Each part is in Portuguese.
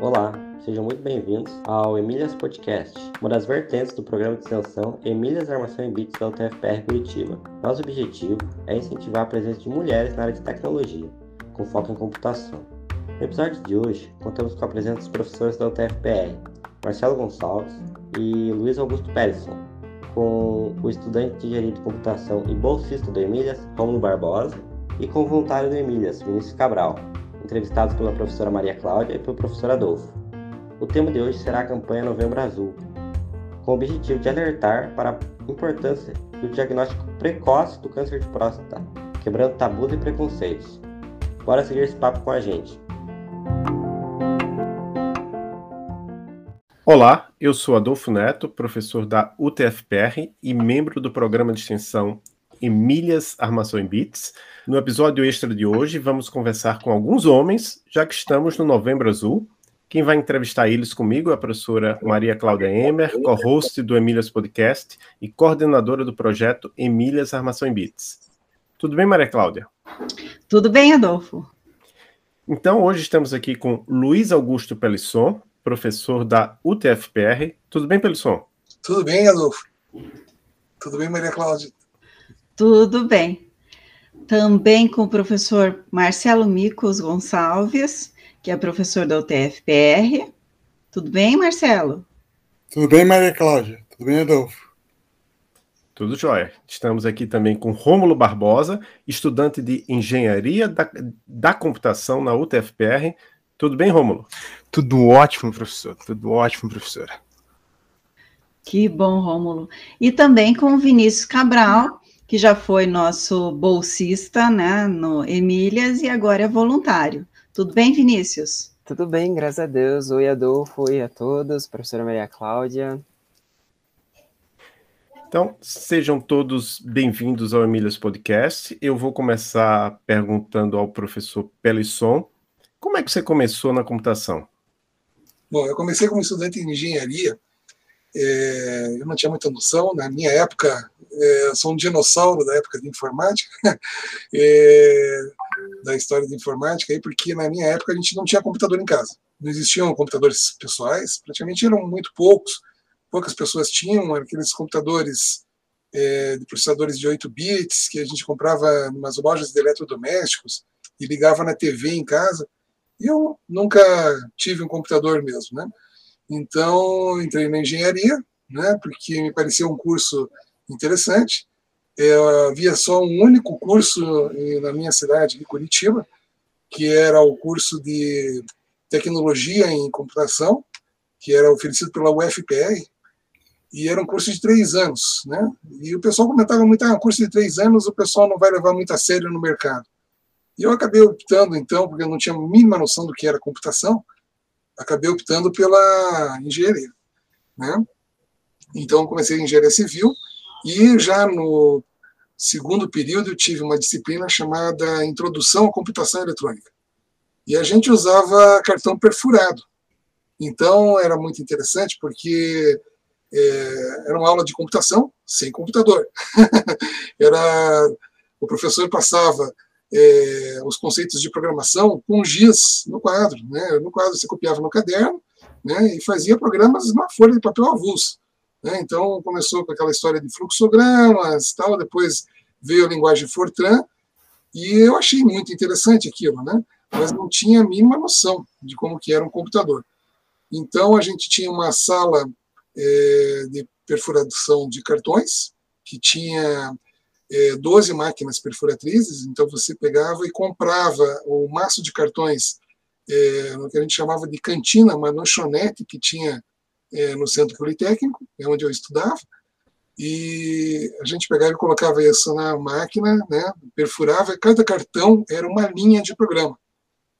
Olá, sejam muito bem-vindos ao Emílias Podcast, uma das vertentes do programa de extensão Emílias Armação em Bits da UTFPR Curitiba. Nosso objetivo é incentivar a presença de mulheres na área de tecnologia, com foco em computação. No episódio de hoje, contamos com a presença dos professores da UTFPR, Marcelo Gonçalves e Luiz Augusto Pereson, com o estudante de engenharia de computação e bolsista do Emílias, Romulo Barbosa, e com o voluntário do Emílias, Vinícius Cabral, entrevistados pela professora Maria Cláudia e pelo professor Adolfo. O tema de hoje será a campanha Novembro Azul, com o objetivo de alertar para a importância do diagnóstico precoce do câncer de próstata, quebrando tabus e preconceitos. Bora seguir esse papo com a gente. Olá, eu sou Adolfo Neto, professor da UTFPR e membro do programa de extensão Emílias Armação em Bits. No episódio extra de hoje, vamos conversar com alguns homens, já que estamos no Novembro Azul. Quem vai entrevistar eles comigo é a professora Maria Cláudia Emer, co-host do Emílias Podcast e coordenadora do projeto Emílias Armação em Bits. Tudo bem, Maria Cláudia? Tudo bem, Adolfo. Então, hoje estamos aqui com Luiz Augusto Pelisson, professor da UTFPR. Tudo bem, Pelisson? Tudo bem, Adolfo. Tudo bem, Maria Cláudia? Tudo bem também com o professor Marcelo Micos Gonçalves, que é professor da UTFPR. Tudo bem, Marcelo? Tudo bem, Maria Cláudia? Tudo bem, Adolfo? Tudo jóia. Estamos aqui também com Rômulo Barbosa, estudante de Engenharia da, da Computação na UTFPR. Tudo bem, Rômulo? Tudo ótimo, professor. Tudo ótimo, professora. Que bom, Rômulo. E também com o Vinícius Cabral, que já foi nosso bolsista né, no Emílias e agora é voluntário. Tudo bem, Vinícius? Tudo bem, graças a Deus. Oi, Adolfo. Oi a todos. Professora Maria Cláudia. Então, sejam todos bem-vindos ao Emílias Podcast. Eu vou começar perguntando ao professor Pelisson, como é que você começou na computação? Bom, eu comecei como estudante de engenharia é, eu não tinha muita noção. Na minha época, é, sou um dinossauro da época de informática, é, da história de informática, aí, porque na minha época a gente não tinha computador em casa. Não existiam computadores pessoais, praticamente eram muito poucos. Poucas pessoas tinham aqueles computadores é, de processadores de 8 bits que a gente comprava em umas lojas de eletrodomésticos e ligava na TV em casa. E eu nunca tive um computador mesmo, né? Então, entrei na engenharia, né, porque me parecia um curso interessante. É, havia só um único curso na minha cidade, de Curitiba, que era o curso de tecnologia em computação, que era oferecido pela UFPR, e era um curso de três anos, né? E o pessoal comentava muito, ah, um curso de três anos o pessoal não vai levar muito a sério no mercado. E eu acabei optando, então, porque eu não tinha a mínima noção do que era computação, acabei optando pela engenharia. Né? Então, comecei em engenharia civil e já no segundo período eu tive uma disciplina chamada Introdução à Computação Eletrônica. E a gente usava cartão perfurado. Então, era muito interessante porque é, era uma aula de computação sem computador. era o professor passava é, os conceitos de programação com giz no quadro. Né? No quadro você copiava no caderno né, e fazia programas na folha de papel avulso. Né? Então começou com aquela história de fluxogramas tal, depois veio a linguagem Fortran, e eu achei muito interessante aquilo, né? mas não tinha a mínima noção de como que era um computador. Então a gente tinha uma sala é, de perfuração de cartões, que tinha é, 12 máquinas perfuratrizes, então você pegava e comprava o maço de cartões é, no que a gente chamava de cantina, uma lanchonete que tinha é, no Centro Politécnico, é onde eu estudava, e a gente pegava e colocava isso na máquina, né, perfurava, e cada cartão era uma linha de programa.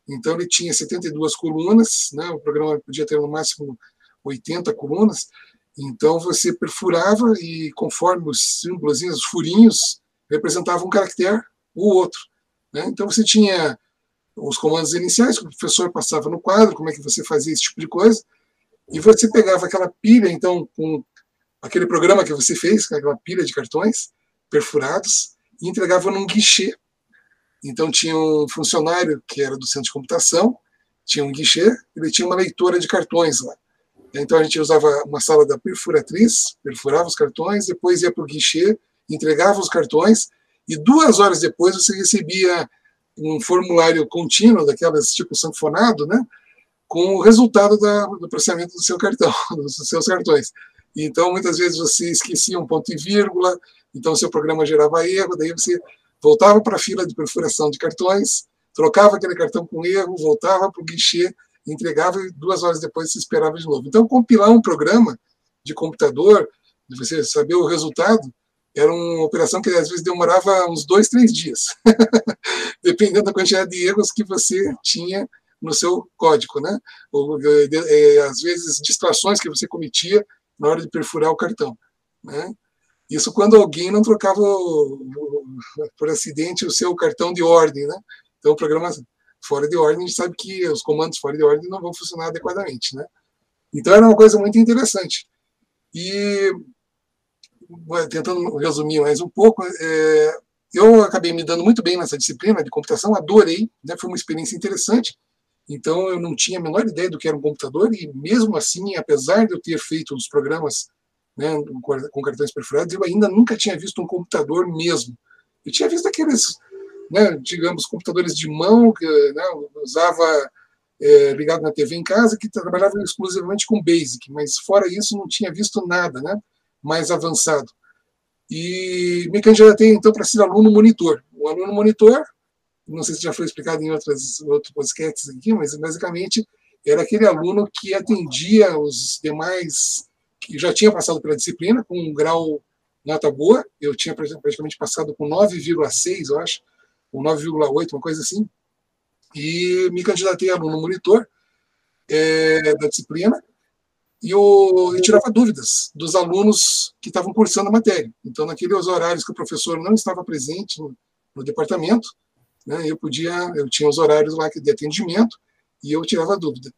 Então ele tinha 72 colunas, né, o programa podia ter no máximo 80 colunas, então você perfurava e conforme os símbolos, os furinhos representavam um caractere ou outro. Né? Então você tinha os comandos iniciais que o professor passava no quadro, como é que você fazia esse tipo de coisa, e você pegava aquela pilha, então, com aquele programa que você fez, com aquela pilha de cartões perfurados, e entregava num guichê Então tinha um funcionário que era do centro de computação, tinha um guichê, ele tinha uma leitora de cartões lá. Então a gente usava uma sala da perfuratriz, perfurava os cartões, depois ia para o guichê, entregava os cartões, e duas horas depois você recebia um formulário contínuo, daquelas tipo sanfonado, né? com o resultado da, do processamento do seu cartão, dos seus cartões. Então, muitas vezes você esquecia um ponto e vírgula, então seu programa gerava erro, daí você voltava para a fila de perfuração de cartões, trocava aquele cartão com erro, voltava para o guichê, entregava e duas horas depois se esperava de novo. Então, compilar um programa de computador, de você saber o resultado, era uma operação que às vezes demorava uns dois, três dias, dependendo da quantidade de erros que você tinha no seu código, né? Ou, é, às vezes, distrações que você cometia na hora de perfurar o cartão, né? Isso quando alguém não trocava, por acidente, o seu cartão de ordem, né? Então, o programa fora de ordem, a gente sabe que os comandos fora de ordem não vão funcionar adequadamente, né? Então, era uma coisa muito interessante. E, tentando resumir mais um pouco, é, eu acabei me dando muito bem nessa disciplina de computação, adorei, né? foi uma experiência interessante. Então, eu não tinha a menor ideia do que era um computador, e mesmo assim, apesar de eu ter feito os programas né, com cartões perfurados, eu ainda nunca tinha visto um computador mesmo. Eu tinha visto aqueles, né, digamos, computadores de mão que né, usava é, ligado na TV em casa, que trabalhavam exclusivamente com BASIC, mas fora isso não tinha visto nada né, mais avançado. E me candidatei então para ser aluno monitor. O aluno monitor não sei se já foi explicado em outras, outros podcasts aqui, mas basicamente era aquele aluno que atendia os demais, que já tinha passado pela disciplina, com um grau nota boa, eu tinha praticamente passado com 9,6, eu acho, ou 9,8, uma coisa assim, e me candidatei a aluno monitor é, da disciplina, e eu, eu, tirava dúvidas dos alunos que estavam cursando a matéria. Então, naqueles horários que o professor não estava presente no, no departamento, né, eu podia, eu tinha os horários lá de atendimento e eu tirava dúvida.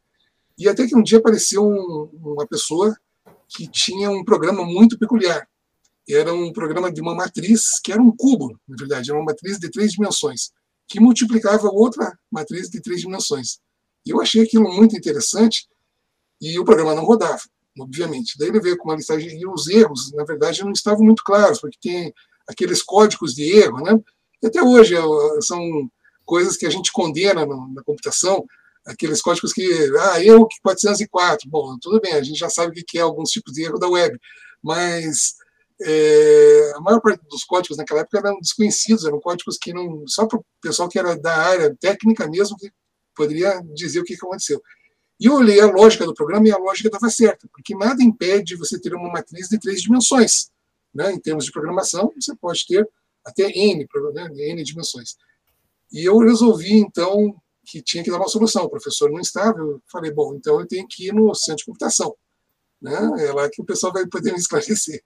E até que um dia apareceu um, uma pessoa que tinha um programa muito peculiar. Era um programa de uma matriz que era um cubo, na verdade, era uma matriz de três dimensões, que multiplicava outra matriz de três dimensões. E eu achei aquilo muito interessante e o programa não rodava, obviamente. Daí ele veio com uma listagem e os erros, na verdade, não estavam muito claros, porque tem aqueles códigos de erro, né? E até hoje são coisas que a gente condena na computação, aqueles códigos que, ah, erro 404. Bom, tudo bem, a gente já sabe o que é alguns tipos de erro da web, mas é, a maior parte dos códigos naquela época eram desconhecidos, eram códigos que não. só para o pessoal que era da área técnica mesmo que poderia dizer o que aconteceu. E eu olhei a lógica do programa e a lógica estava certa, porque nada impede você ter uma matriz de três dimensões. Né? Em termos de programação, você pode ter até N, né, N dimensões. E eu resolvi, então, que tinha que dar uma solução. O professor não estava, eu falei, bom, então eu tenho que ir no centro de computação. Né? É lá que o pessoal vai poder me esclarecer.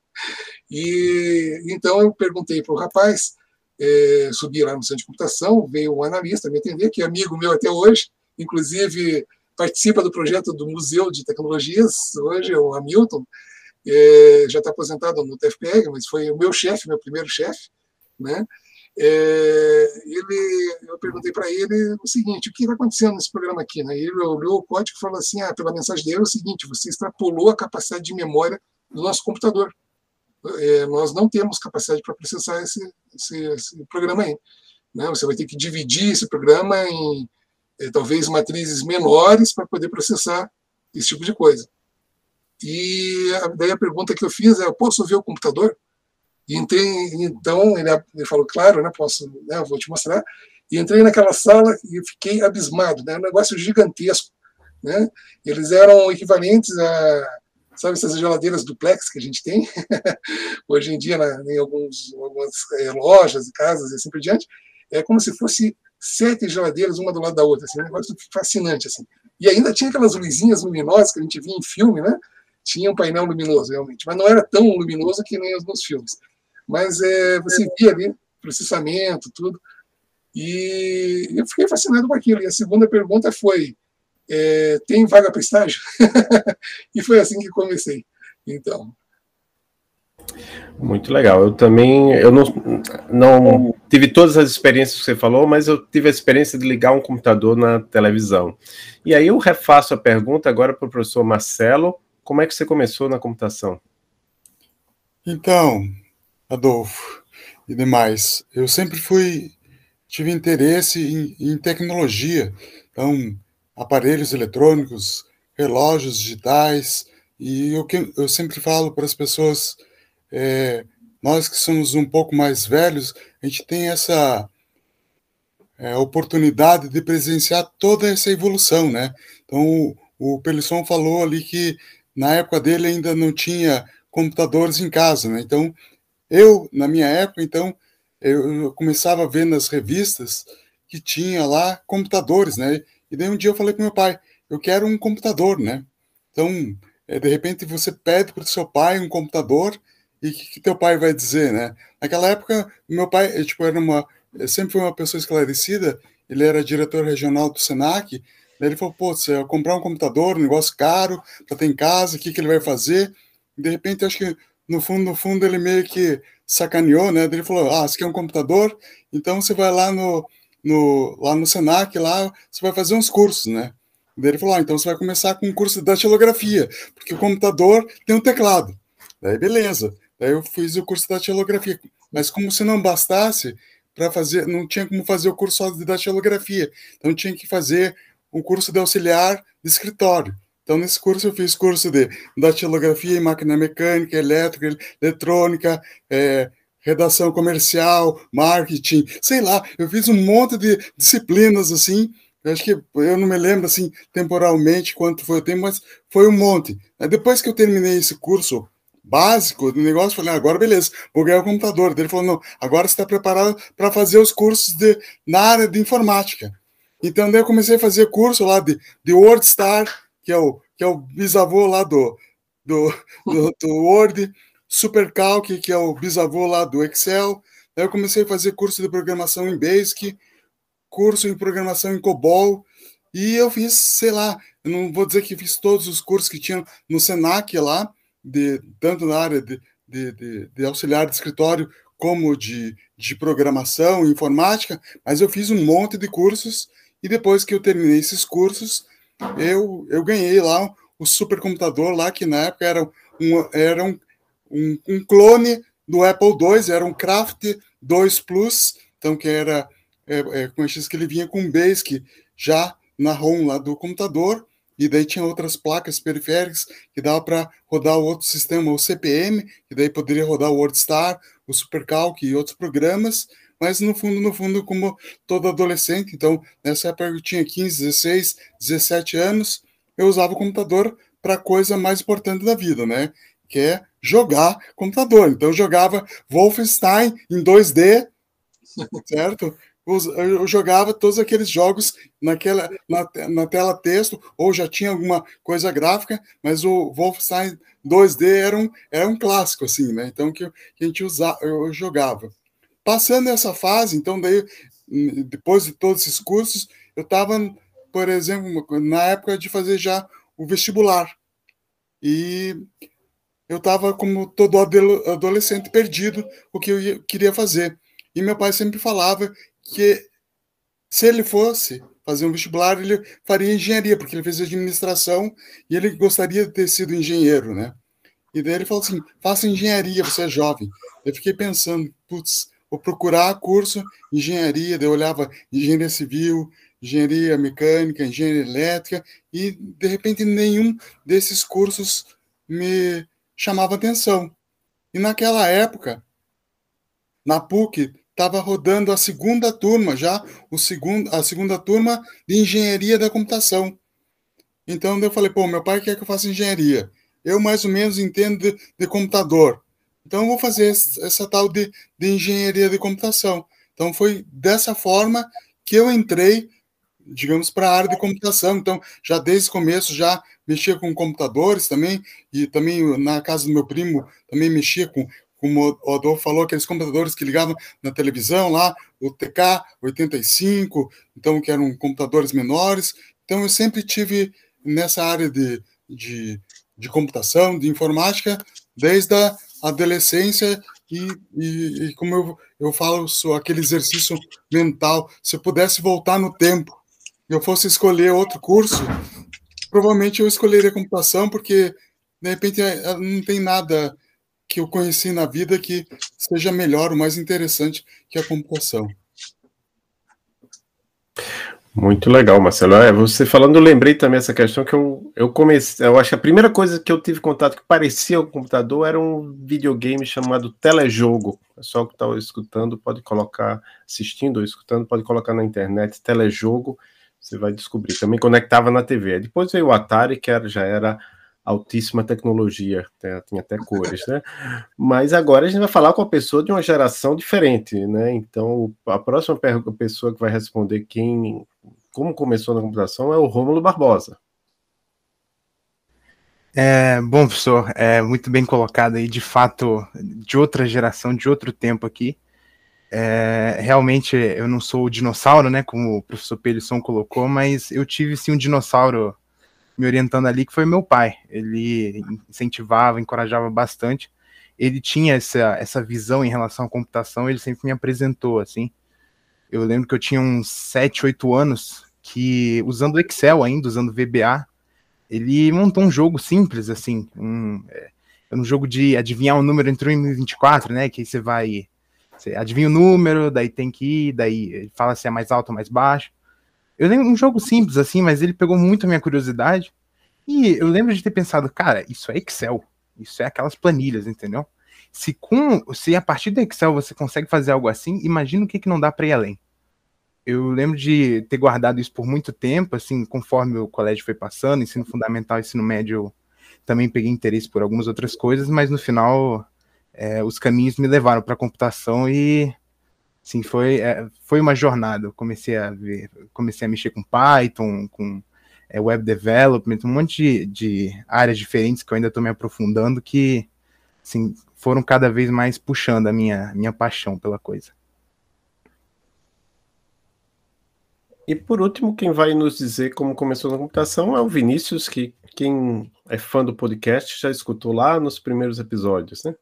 E então eu perguntei para o rapaz, é, subi lá no centro de computação, veio um analista me atender, que é amigo meu até hoje, inclusive participa do projeto do Museu de Tecnologias, hoje é o Hamilton, é, já está aposentado no TFPR, mas foi o meu chefe, meu primeiro chefe, né? É, ele, eu perguntei para ele o seguinte: o que está acontecendo nesse programa aqui? Né? Ele olhou o código e falou assim: ah, pela mensagem dele é o seguinte, você extrapolou a capacidade de memória do nosso computador. É, nós não temos capacidade para processar esse, esse, esse, programa aí. Né? Você vai ter que dividir esse programa em talvez matrizes menores para poder processar esse tipo de coisa. E daí a pergunta que eu fiz é: posso ver o computador? E entrei, então, ele, ele falou, claro, né, posso, né, vou te mostrar. E entrei naquela sala e fiquei abismado, né, um negócio gigantesco. Né? Eles eram equivalentes a, sabe, essas geladeiras duplex que a gente tem hoje em dia em alguns, algumas é, lojas, casas e assim por diante. É como se fosse sete geladeiras uma do lado da outra, assim, um negócio fascinante assim. E ainda tinha aquelas luzinhas luminosas que a gente via em filme, né? Tinha um painel luminoso realmente, mas não era tão luminoso que nem os nos filmes. Mas é, você via ali processamento, tudo. E eu fiquei fascinado com aquilo. E a segunda pergunta foi: é, tem vaga para estágio? e foi assim que comecei. Então. Muito legal. Eu também, eu não, não tive todas as experiências que você falou, mas eu tive a experiência de ligar um computador na televisão. E aí eu refaço a pergunta agora para o professor Marcelo. Como é que você começou na computação? Então, Adolfo e demais, eu sempre fui tive interesse em, em tecnologia, então aparelhos eletrônicos, relógios digitais e o que eu sempre falo para as pessoas é, nós que somos um pouco mais velhos, a gente tem essa é, oportunidade de presenciar toda essa evolução, né? Então, o, o Pelisson falou ali que na época dele ainda não tinha computadores em casa, né? Então, eu, na minha época, então, eu começava a ver nas revistas que tinha lá computadores, né? E daí um dia eu falei para meu pai, eu quero um computador, né? Então, é, de repente você pede para o seu pai um computador e o que, que, teu pai vai dizer, né? Naquela época, meu pai, tipo, era uma, sempre foi uma pessoa esclarecida, ele era diretor regional do Senac, daí ele falou, pô, você vai comprar um computador, um negócio caro, para ter em casa, o que, que ele vai fazer? De repente, acho que no fundo, no fundo, ele meio que sacaneou, né? Ele falou, ah, você quer um computador? Então você vai lá no, no, lá no Senac, lá, você vai fazer uns cursos, né? Daí ele falou, ah, então você vai começar com um curso de datilografia, porque o computador tem um teclado. Daí, beleza. Daí eu fiz o curso de datilografia. Mas como se não bastasse, para fazer, não tinha como fazer o curso só de datilografia. Então tinha que fazer um curso de auxiliar de escritório. Então, nesse curso, eu fiz curso de datilografia máquina mecânica, elétrica, eletrônica, é, redação comercial, marketing, sei lá, eu fiz um monte de disciplinas assim. Eu acho que eu não me lembro assim temporalmente quanto foi o tempo, mas foi um monte. Depois que eu terminei esse curso básico do negócio, falei, ah, agora beleza, vou ganhar o computador. Ele falou, não, agora você está preparado para fazer os cursos de, na área de informática. Então, daí eu comecei a fazer curso lá de, de WordStar, que é o, que é o bisavô lá do, do, do, do Word, SuperCalc, que é o bisavô lá do Excel. Daí eu comecei a fazer curso de programação em Basic, curso em programação em COBOL, e eu fiz, sei lá, não vou dizer que fiz todos os cursos que tinham no Senac lá, de, tanto na área de, de, de, de auxiliar de escritório como de, de programação informática, mas eu fiz um monte de cursos e depois que eu terminei esses cursos, eu, eu ganhei lá o supercomputador lá, que na época era um, era um, um, um clone do Apple II, era um Craft 2 Plus, então que era, é, é, com que ele vinha com Basic já na ROM lá do computador, e daí tinha outras placas periféricas que dava para rodar outro sistema, o CPM, que daí poderia rodar o WordStar, o SuperCalc e outros programas, mas no fundo, no fundo, como todo adolescente, então nessa época eu tinha 15, 16, 17 anos, eu usava o computador para a coisa mais importante da vida, né? Que é jogar computador. Então eu jogava Wolfenstein em 2D, certo? Eu jogava todos aqueles jogos naquela na, na, tela texto ou já tinha alguma coisa gráfica, mas o Wolfenstein 2D era um, era um clássico assim, né? Então que, que a gente usava, eu jogava. Passando essa fase, então daí depois de todos esses cursos, eu estava, por exemplo, na época de fazer já o vestibular. E eu estava como todo adolescente perdido o que eu queria fazer. E meu pai sempre falava que se ele fosse fazer um vestibular, ele faria engenharia, porque ele fez administração e ele gostaria de ter sido engenheiro, né? E daí ele falou assim: faça engenharia, você é jovem. Eu fiquei pensando, putz, vou procurar curso engenharia, daí eu olhava engenharia civil, engenharia mecânica, engenharia elétrica, e de repente nenhum desses cursos me chamava atenção. E naquela época, na PUC, estava rodando a segunda turma já, o segundo, a segunda turma de engenharia da computação. Então eu falei, pô, meu pai quer que eu faça engenharia. Eu mais ou menos entendo de, de computador. Então eu vou fazer essa, tal de, de engenharia de computação. Então foi dessa forma que eu entrei, digamos, para a área de computação. Então já desde o começo já mexia com computadores também e também na casa do meu primo também mexia com como o Adolfo falou, aqueles computadores que ligavam na televisão lá, o TK-85, então que eram computadores menores. Então eu sempre tive nessa área de, de, de computação, de informática, desde a adolescência e, e, e, como eu, eu falo, sou aquele exercício mental. Se eu pudesse voltar no tempo, eu fosse escolher outro curso, provavelmente eu escolheria computação, porque de repente é, não tem nada que eu conheci na vida que seja melhor, ou mais interessante que a computação. Muito legal, Marcelo. É, você falando, eu lembrei também essa questão que eu, eu comecei. Eu acho que a primeira coisa que eu tive contato que parecia o computador era um videogame chamado Telejogo. O pessoal que está escutando pode colocar, assistindo ou escutando, pode colocar na internet Telejogo, você vai descobrir. Também conectava na TV. Depois veio o Atari, que era, já era altíssima tecnologia, tinha até cores, né? Mas agora a gente vai falar com a pessoa de uma geração diferente, né? Então, a próxima pessoa que vai responder quem, como começou na computação é o Rômulo Barbosa. É, bom, professor, é muito bem colocado aí, de fato, de outra geração, de outro tempo aqui. É, realmente, eu não sou o dinossauro, né, como o professor Pelisson colocou, mas eu tive, sim, um dinossauro me orientando ali, que foi meu pai. Ele incentivava, encorajava bastante. Ele tinha essa, essa visão em relação à computação, ele sempre me apresentou, assim. Eu lembro que eu tinha uns 7, 8 anos, que usando Excel ainda, usando VBA, ele montou um jogo simples, assim, um, é, um jogo de adivinhar um número entre 1 e 24, né, que aí você vai, você adivinha o número, daí tem que ir, daí fala se é mais alto ou mais baixo. Eu lembro um jogo simples assim, mas ele pegou muito a minha curiosidade. E eu lembro de ter pensado, cara, isso é Excel. Isso é aquelas planilhas, entendeu? Se com, se a partir do Excel você consegue fazer algo assim, imagina o que, que não dá para ir além. Eu lembro de ter guardado isso por muito tempo, assim, conforme o colégio foi passando, ensino fundamental, ensino médio, também peguei interesse por algumas outras coisas, mas no final é, os caminhos me levaram para a computação e Sim, foi, é, foi uma jornada. Eu comecei a ver, comecei a mexer com Python, com é, web development, um monte de, de, áreas diferentes que eu ainda estou me aprofundando que assim, foram cada vez mais puxando a minha, minha paixão pela coisa. E por último, quem vai nos dizer como começou na computação é o Vinícius, que quem é fã do podcast já escutou lá nos primeiros episódios, né?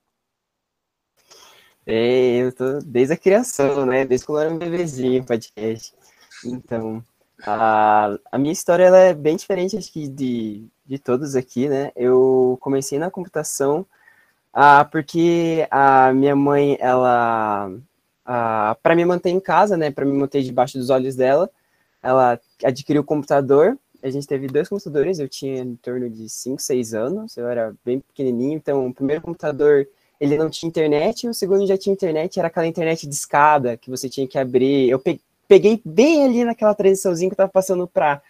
Eu tô desde a criação, né? Desde quando eu era um bebezinho podcast. Então, a, a minha história ela é bem diferente acho que de, de todos aqui, né? Eu comecei na computação ah, porque a minha mãe, ela, ah, para me manter em casa, né? Para me manter debaixo dos olhos dela, ela adquiriu o computador. A gente teve dois computadores, eu tinha em torno de 5, 6 anos, eu era bem pequenininho, então o primeiro computador ele não tinha internet, e o segundo já tinha internet, era aquela internet de escada que você tinha que abrir. Eu peguei bem ali naquela transiçãozinha que eu tava passando para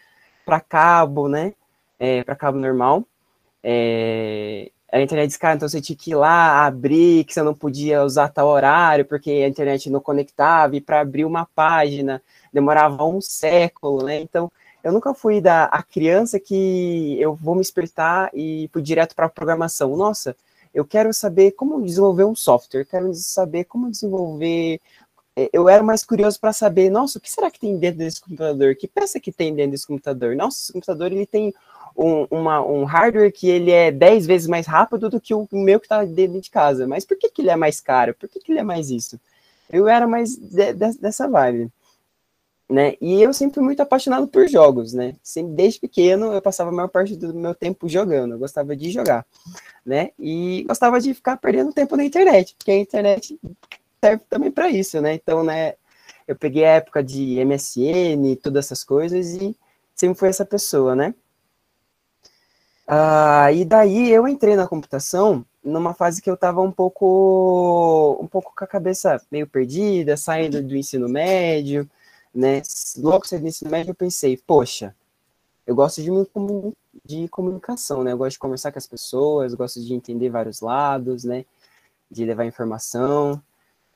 cabo, né? É, para cabo normal. É, a internet de escada, então você tinha que ir lá abrir, que você não podia usar tal horário, porque a internet não conectava, e para abrir uma página demorava um século, né? Então, eu nunca fui da a criança que eu vou me espertar e fui direto para a programação. Nossa, eu quero saber como desenvolver um software, quero saber como desenvolver. É, eu era mais curioso para saber, nossa, o que será que tem dentro desse computador? Que peça que tem dentro desse computador? Nossa, esse computador ele tem um, uma, um hardware que ele é 10 vezes mais rápido do que o meu que está dentro de casa. Mas por que, que ele é mais caro? Por que, que ele é mais isso? Eu era mais de, de, dessa vibe né? E eu sempre muito apaixonado por jogos, né? Sempre, desde pequeno eu passava a maior parte do meu tempo jogando, eu gostava de jogar, né? E gostava de ficar perdendo tempo na internet, porque a internet serve também para isso, né? Então, né, eu peguei a época de MSN, todas essas coisas e sempre fui essa pessoa, né? Ah, e daí eu entrei na computação numa fase que eu estava um pouco um pouco com a cabeça meio perdida, saindo do ensino médio, né? Logo cedo no ensino médio eu pensei, poxa, eu gosto de, de comunicação, né? Eu gosto de conversar com as pessoas, gosto de entender vários lados, né? De levar informação.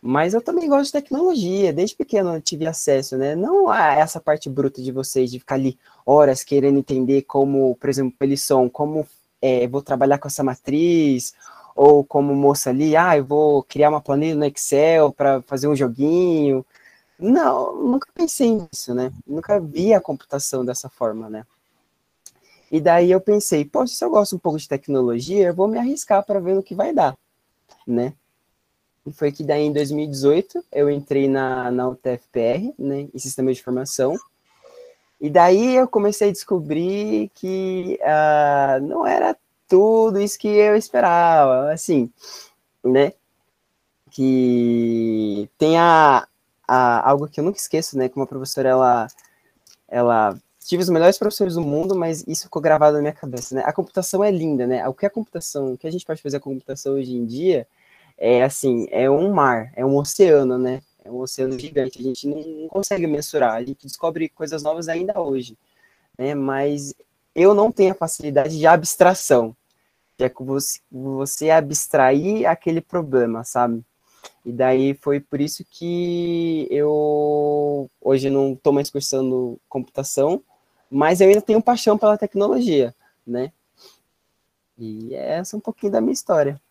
Mas eu também gosto de tecnologia, desde pequeno eu tive acesso, né? Não a essa parte bruta de vocês, de ficar ali horas querendo entender como, por exemplo, eles são, como é, vou trabalhar com essa matriz, ou como moça ali, ah, eu vou criar uma planilha no Excel para fazer um joguinho. Não, nunca pensei nisso, né? Nunca vi a computação dessa forma, né? E daí eu pensei, poxa, se eu gosto um pouco de tecnologia, eu vou me arriscar para ver no que vai dar. né? E foi que daí em 2018 eu entrei na, na UTFPR, né, em Sistema de Informação, e daí eu comecei a descobrir que uh, não era tudo isso que eu esperava, assim, né? Que tem a, a, algo que eu nunca esqueço, né? Como a professora, ela, ela tive os melhores professores do mundo, mas isso ficou gravado na minha cabeça, né? A computação é linda, né? O que a computação, o que a gente pode fazer com a computação hoje em dia é assim, é um mar, é um oceano, né? É um oceano gigante, a gente não, consegue mensurar, a gente descobre coisas novas ainda hoje, né? Mas eu não tenho a facilidade de abstração, que é você, você abstrair aquele problema, sabe? E daí foi por isso que eu hoje não estou mais cursando computação, mas eu ainda tenho paixão pela tecnologia, né? E essa é um pouquinho da minha história.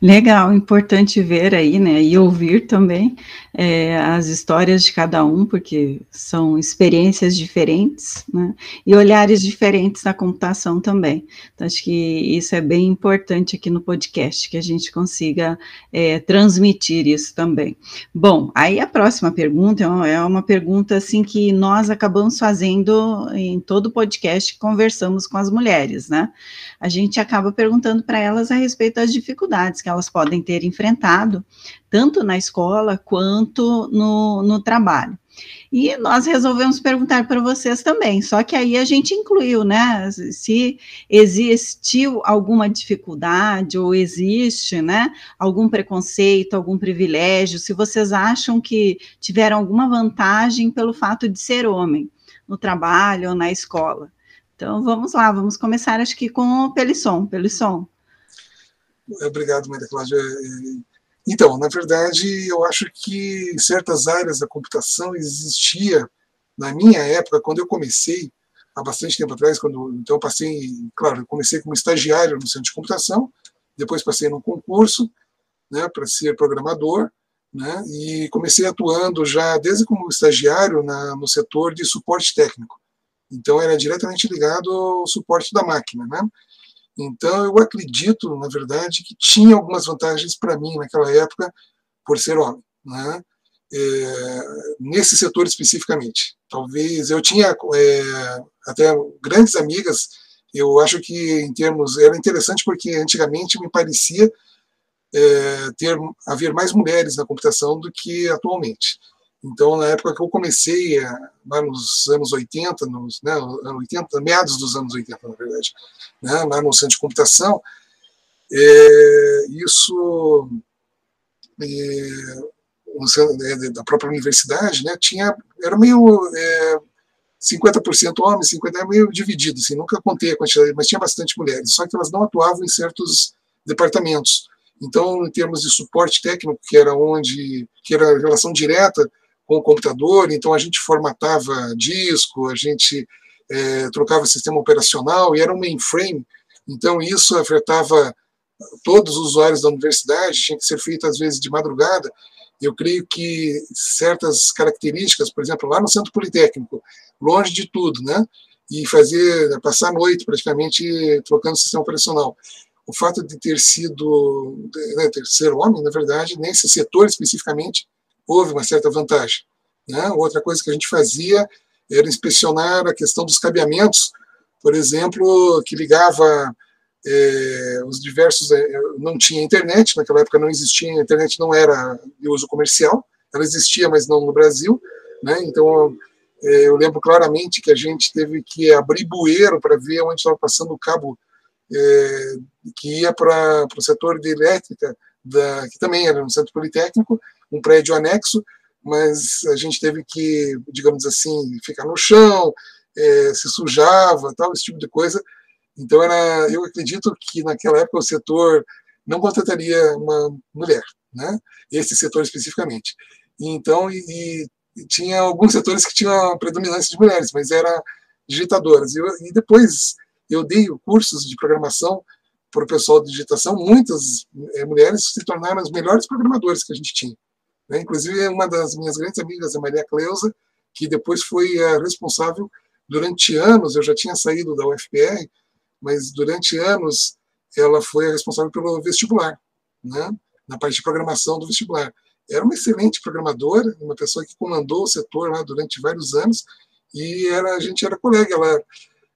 Legal, importante ver aí, né, e ouvir também é, as histórias de cada um, porque são experiências diferentes, né, e olhares diferentes na computação também. Então, acho que isso é bem importante aqui no podcast, que a gente consiga é, transmitir isso também. Bom, aí a próxima pergunta é uma pergunta, assim, que nós acabamos fazendo em todo o podcast que conversamos com as mulheres, né, a gente acaba perguntando para elas a respeito das dificuldades que elas podem ter enfrentado, tanto na escola quanto no, no trabalho. E nós resolvemos perguntar para vocês também, só que aí a gente incluiu, né? Se existiu alguma dificuldade ou existe, né? Algum preconceito, algum privilégio, se vocês acham que tiveram alguma vantagem pelo fato de ser homem no trabalho ou na escola. Então vamos lá, vamos começar acho que com o Pelisson. Pelisson. Obrigado, Maria Cláudia. É, então, na verdade, eu acho que em certas áreas da computação existia, na minha época, quando eu comecei, há bastante tempo atrás, quando então eu passei, claro, eu comecei como estagiário no centro de computação, depois passei num concurso, né, para ser programador, né, e comecei atuando já desde como estagiário na, no setor de suporte técnico. Então era diretamente ligado ao suporte da máquina, né? Então, eu acredito, na verdade, que tinha algumas vantagens para mim naquela época, por ser homem, né? É, nesse setor especificamente. Talvez eu tinha é, até grandes amigas. Eu acho que em termos era interessante porque antigamente me parecia é, ter haver mais mulheres na computação do que atualmente. Então, na época que eu comecei, eh, lá nos anos 80, nos, né, 80 meados dos anos 80, na verdade, né, lá no centro de computação, é, isso, é, da própria universidade, né, tinha, era meio é, 50% homens, 50% meio dividido, assim, nunca contei a quantidade, mas tinha bastante mulheres, só que elas não atuavam em certos departamentos. Então, em termos de suporte técnico, que era onde, que era a relação direta com o computador, então a gente formatava disco, a gente é, trocava sistema operacional e era um mainframe, então isso afetava todos os usuários da universidade, tinha que ser feito às vezes de madrugada. Eu creio que certas características, por exemplo, lá no Centro Politécnico, longe de tudo, né? E fazer, passar a noite praticamente trocando sistema operacional. O fato de ter sido, né, homem, na verdade, nesse setor especificamente, houve uma certa vantagem. Né? Outra coisa que a gente fazia era inspecionar a questão dos cabeamentos, por exemplo, que ligava é, os diversos. É, não tinha internet, naquela época não existia, a internet não era de uso comercial, ela existia, mas não no Brasil. Né? Então, é, eu lembro claramente que a gente teve que abrir bueiro para ver onde estava passando o cabo é, que ia para o setor de elétrica, da, que também era no Centro Politécnico, um prédio anexo, mas a gente teve que, digamos assim, ficar no chão, é, se sujava, tal, esse tipo de coisa. Então, era, eu acredito que naquela época o setor não contrataria uma mulher, né? esse setor especificamente. Então, e, e, tinha alguns setores que tinham predominância de mulheres, mas eram digitadoras. E, depois eu dei cursos de programação para o pessoal de digitação, muitas é, mulheres se tornaram as melhores programadores que a gente tinha. Né? Inclusive, uma das minhas grandes amigas, a Maria Cleusa, que depois foi a responsável durante anos, eu já tinha saído da UFPR, mas durante anos ela foi a responsável pelo vestibular. Né? na parte de programação do vestibular. Era uma excelente programadora, uma pessoa que comandou o setor lá durante vários anos, e era, a gente era colega. Ela,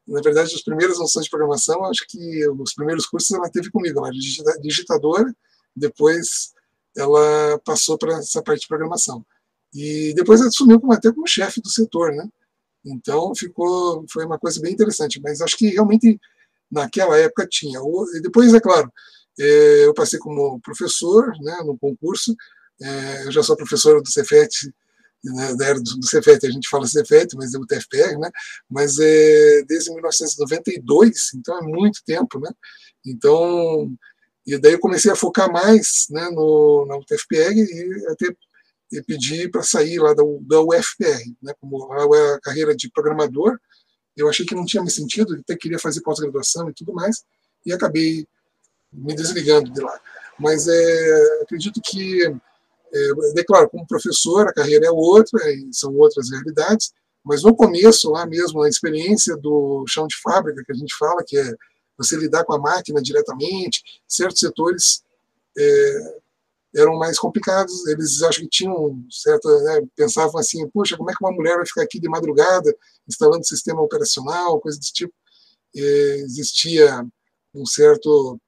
na verdade, as primeiras noções de programação, acho que os primeiros cursos ela teve comigo, ela era digitadora, depois ela passou para essa parte de programação. E depois ela assumiu como, até como chefe do setor, né? Então ficou, foi uma coisa bem interessante, mas acho que realmente naquela época tinha. E depois, é claro, é, eu passei como professor né, no concurso, é, eu já sou professor do Cefet, né, da era do Cefet, a gente fala Cefet, mas é o TFPR, né? Mas é desde 1992, então é muito tempo, né? Então, e daí eu comecei a focar mais né, no, na UTFPR e até e pedi para sair lá da, da UFPR, né, como a, a carreira de programador. Eu achei que não tinha mais sentido, até queria fazer pós-graduação e tudo mais, e acabei me desligando de lá. Mas é, acredito que, é, é claro, como professor, a carreira é outra, são outras realidades, mas no começo, lá mesmo, a experiência do chão de fábrica, que a gente fala, que é você lidar com a máquina diretamente, certos setores é, eram mais complicados. Eles acho que tinham certa, né, pensavam assim, puxa, como é que uma mulher vai ficar aqui de madrugada instalando sistema operacional, coisa desse tipo. Existia um certo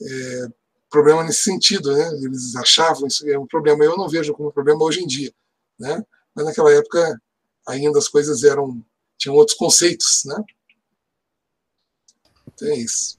é, problema nesse sentido, né? Eles achavam isso é um problema. Eu não vejo como problema hoje em dia, né? Mas naquela época ainda as coisas eram tinham outros conceitos, né? É isso.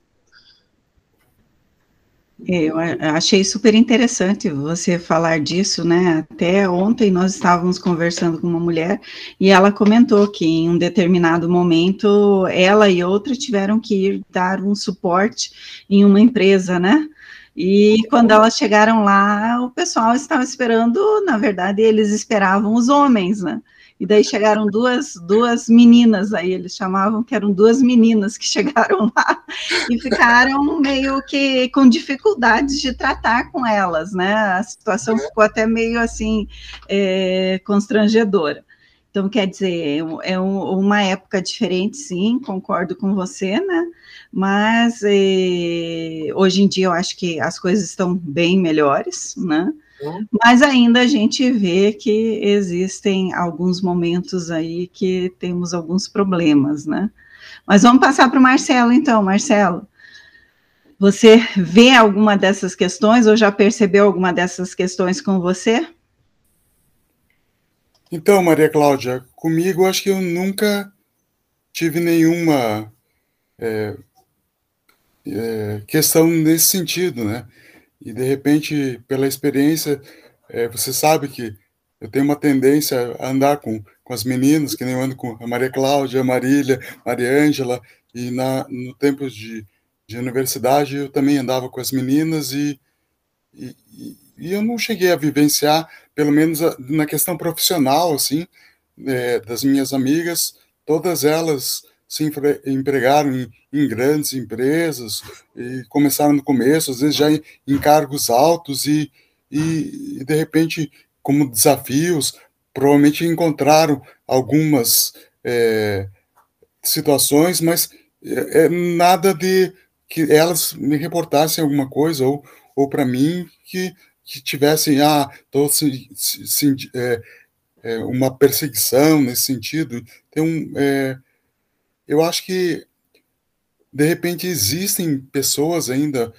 Eu achei super interessante você falar disso, né? Até ontem nós estávamos conversando com uma mulher e ela comentou que em um determinado momento ela e outra tiveram que ir dar um suporte em uma empresa, né? E quando elas chegaram lá, o pessoal estava esperando, na verdade, eles esperavam os homens, né? E daí chegaram duas, duas meninas, aí eles chamavam que eram duas meninas que chegaram lá e ficaram meio que com dificuldades de tratar com elas, né? A situação ficou até meio assim é, constrangedora. Então, quer dizer, é uma época diferente, sim, concordo com você, né? Mas é, hoje em dia eu acho que as coisas estão bem melhores, né? Mas ainda a gente vê que existem alguns momentos aí que temos alguns problemas, né? Mas vamos passar para o Marcelo, então. Marcelo, você vê alguma dessas questões ou já percebeu alguma dessas questões com você? Então, Maria Cláudia, comigo acho que eu nunca tive nenhuma é, é, questão nesse sentido, né? E de repente, pela experiência, é, você sabe que eu tenho uma tendência a andar com, com as meninas, que nem eu ando com a Maria Cláudia, a Marília, Maria Ângela, e na, no tempo de, de universidade eu também andava com as meninas e, e, e eu não cheguei a vivenciar, pelo menos na questão profissional, assim, é, das minhas amigas, todas elas se empregaram em, em, grandes empresas e começaram no começo, às vezes já em, em cargos altos e, e, e, de repente, como desafios, provavelmente encontraram algumas é, situações, mas é, é, nada de que elas me reportassem alguma coisa ou, ou para mim que, que tivessem ah, é, é, uma perseguição nesse sentido. Tem um, é, eu acho que, de repente, existem pessoas ainda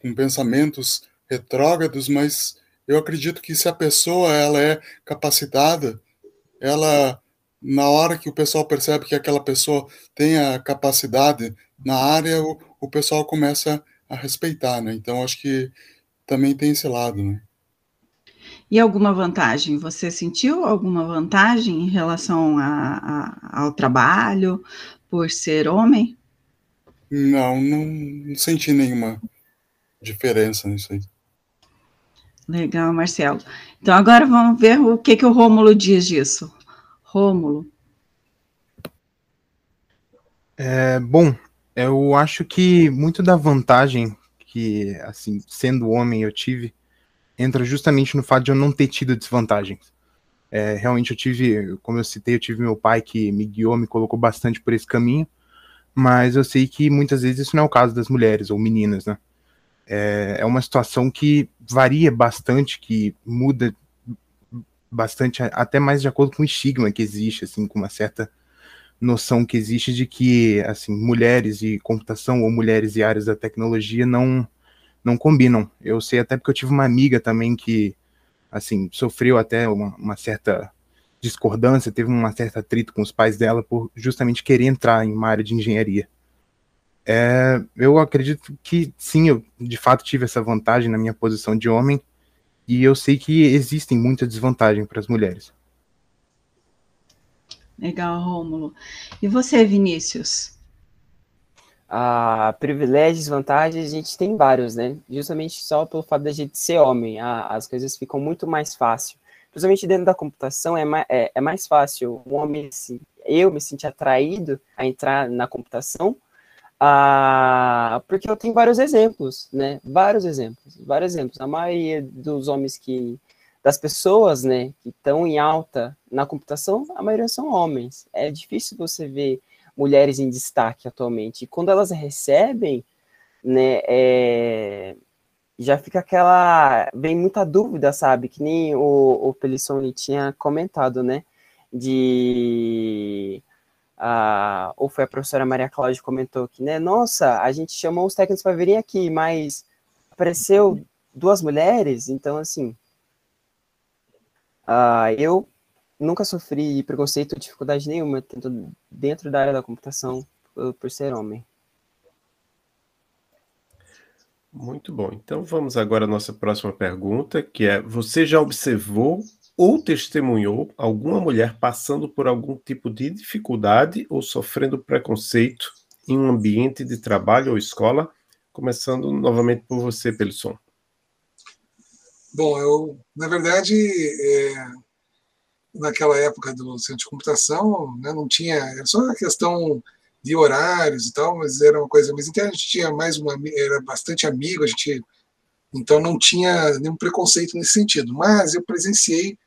com pensamentos retrógrados, mas eu acredito que se a pessoa ela é capacitada, ela na hora que o pessoal percebe que aquela pessoa tem a capacidade na área, o, o pessoal começa a respeitar, né? Então acho que também tem esse lado, né? E alguma vantagem? Você sentiu alguma vantagem em relação a, a, ao trabalho por ser homem? Não, não, não senti nenhuma diferença nisso aí. Legal, Marcelo. Então agora vamos ver o que, que o Rômulo diz disso. Rômulo. É, bom, eu acho que muito da vantagem que, assim, sendo homem eu tive, entra justamente no fato de eu não ter tido desvantagens. É, realmente eu tive, como eu citei, eu tive meu pai que me guiou, me colocou bastante por esse caminho, mas eu sei que muitas vezes isso não é o caso das mulheres ou meninas, né? É, é uma situação que varia bastante, que muda bastante, até mais de acordo com o estigma que existe, assim, com uma certa noção que existe de que, assim, mulheres e computação ou mulheres e áreas da tecnologia não não combinam. Eu sei até porque eu tive uma amiga também que, assim, sofreu até uma, uma certa discordância, teve uma certa atrito com os pais dela por justamente querer entrar em uma área de engenharia. É, eu acredito que sim, eu de fato tive essa vantagem na minha posição de homem, e eu sei que existem muitas desvantagens para as mulheres. Legal, Rômulo. E você, Vinícius? Ah, privilégios, vantagens, a gente tem vários, né? Justamente só pelo fato da gente ser homem, ah, as coisas ficam muito mais fácil. Principalmente dentro da computação, é, mais, é, é mais fácil um homem, assim, eu me sentir atraído a entrar na computação, ah, porque eu tenho vários exemplos, né? Vários exemplos, vários exemplos. A maioria dos homens que, das pessoas, né, que estão em alta na computação, a maioria são homens. É difícil você ver mulheres em destaque atualmente. E quando elas recebem, né, é, já fica aquela. Vem muita dúvida, sabe? Que nem o, o Pelissoni tinha comentado, né? De. Uh, ou foi a professora Maria Cláudia que comentou que, né? Nossa, a gente chamou os técnicos para virem aqui, mas apareceu duas mulheres, então, assim. Uh, eu nunca sofri preconceito ou dificuldade nenhuma dentro da área da computação por, por ser homem. Muito bom. Então vamos agora à nossa próxima pergunta, que é: você já observou ou testemunhou alguma mulher passando por algum tipo de dificuldade ou sofrendo preconceito em um ambiente de trabalho ou escola? Começando novamente por você, Pelisson. Bom, eu, na verdade, é, naquela época do centro de computação, né, não tinha, era só a questão de horários e tal, mas era uma coisa, mas então a gente tinha mais uma, era bastante amigo, a gente, então não tinha nenhum preconceito nesse sentido, mas eu presenciei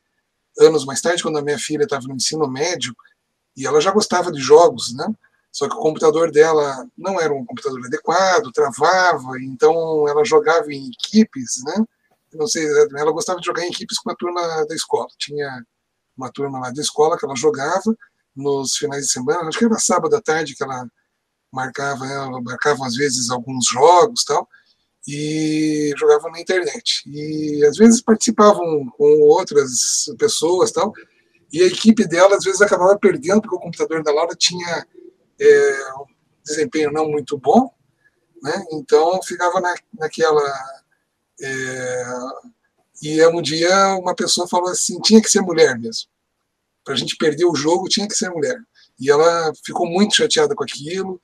anos mais tarde, quando a minha filha estava no ensino médio, e ela já gostava de jogos, né, só que o computador dela não era um computador adequado, travava, então ela jogava em equipes, né, não sei, ela gostava de jogar em equipes com a turma da escola, tinha uma turma lá da escola que ela jogava nos finais de semana, acho que era sábado à tarde que ela marcava, ela marcava às vezes alguns jogos tal, e jogavam na internet. E às vezes participavam com outras pessoas tal, e a equipe dela às vezes acabava perdendo porque o computador da Laura tinha é, um desempenho não muito bom, né? então ficava na, naquela. É, e um dia uma pessoa falou assim: tinha que ser mulher mesmo. Para a gente perder o jogo, tinha que ser mulher. E ela ficou muito chateada com aquilo.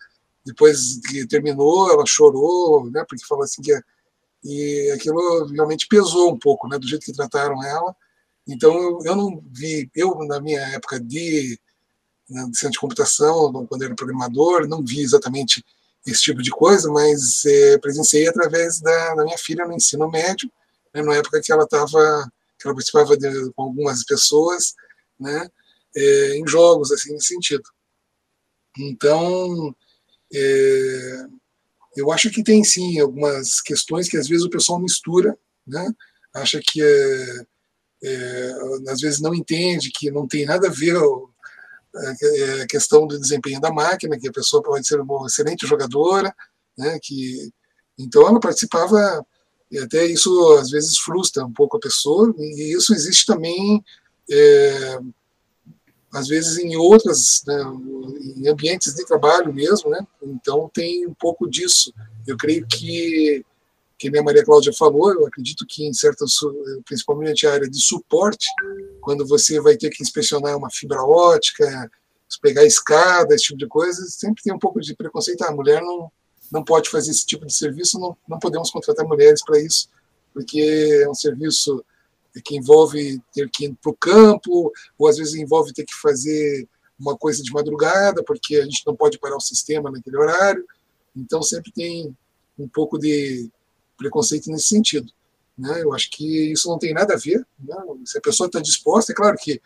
Depois que terminou, ela chorou, né? Porque falou assim que. E aquilo realmente pesou um pouco, né? Do jeito que trataram ela. Então eu, não vi, eu na minha época de, né, centro de computação, quando era programador, não vi exatamente esse tipo de coisa, mas é, presenciei através da, da minha filha no ensino médio né, na época que ela estava, que ela participava de, com algumas pessoas, né, é, em jogos, assim, nesse sentido. Então, é, eu acho que tem sim algumas questões que às vezes o pessoal mistura, né, acha que é, é, às vezes não entende que não tem nada a ver a questão do desempenho da máquina, que a pessoa pode ser uma excelente jogadora, né, que então ela participava e até isso às vezes frustra um pouco a pessoa, e isso existe também, é, às vezes, em outras, né, em ambientes de trabalho mesmo, né? então tem um pouco disso. Eu creio que, que nem a Maria Cláudia falou, eu acredito que em certas, principalmente a área de suporte, quando você vai ter que inspecionar uma fibra ótica, pegar escada, esse tipo de coisa, sempre tem um pouco de preconceito. Ah, a mulher não, não pode fazer esse tipo de serviço, não, não podemos contratar mulheres para isso, porque é um serviço que envolve ter que ir para o campo, ou às vezes envolve ter que fazer uma coisa de madrugada, porque a gente não pode parar o sistema naquele horário. Então, sempre tem um pouco de preconceito nesse sentido. Né? Eu acho que isso não tem nada a ver. Né? Se a pessoa está disposta, é claro que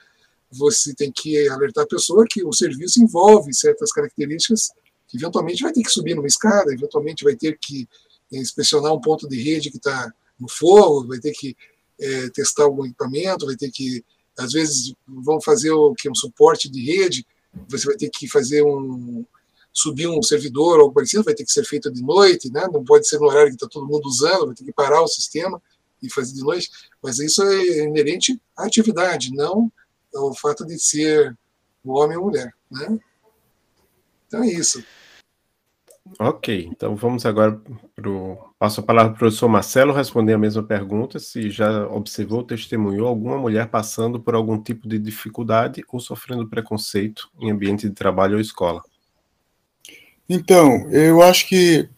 você tem que alertar a pessoa que o serviço envolve certas características eventualmente vai ter que subir numa escada, eventualmente vai ter que inspecionar um ponto de rede que está no fogo, vai ter que é, testar algum equipamento, vai ter que, às vezes, vão fazer o que um suporte de rede, você vai ter que fazer um subir um servidor ou algo parecido, vai ter que ser feito de noite, né? Não pode ser no horário que está todo mundo usando, vai ter que parar o sistema e fazer de noite. Mas isso é inerente à atividade, não ao fato de ser um homem ou mulher, né? Então é isso. Ok, então vamos agora para o. Passo a palavra para o professor Marcelo responder a mesma pergunta: se já observou, testemunhou alguma mulher passando por algum tipo de dificuldade ou sofrendo preconceito em ambiente de trabalho ou escola. Então, eu acho que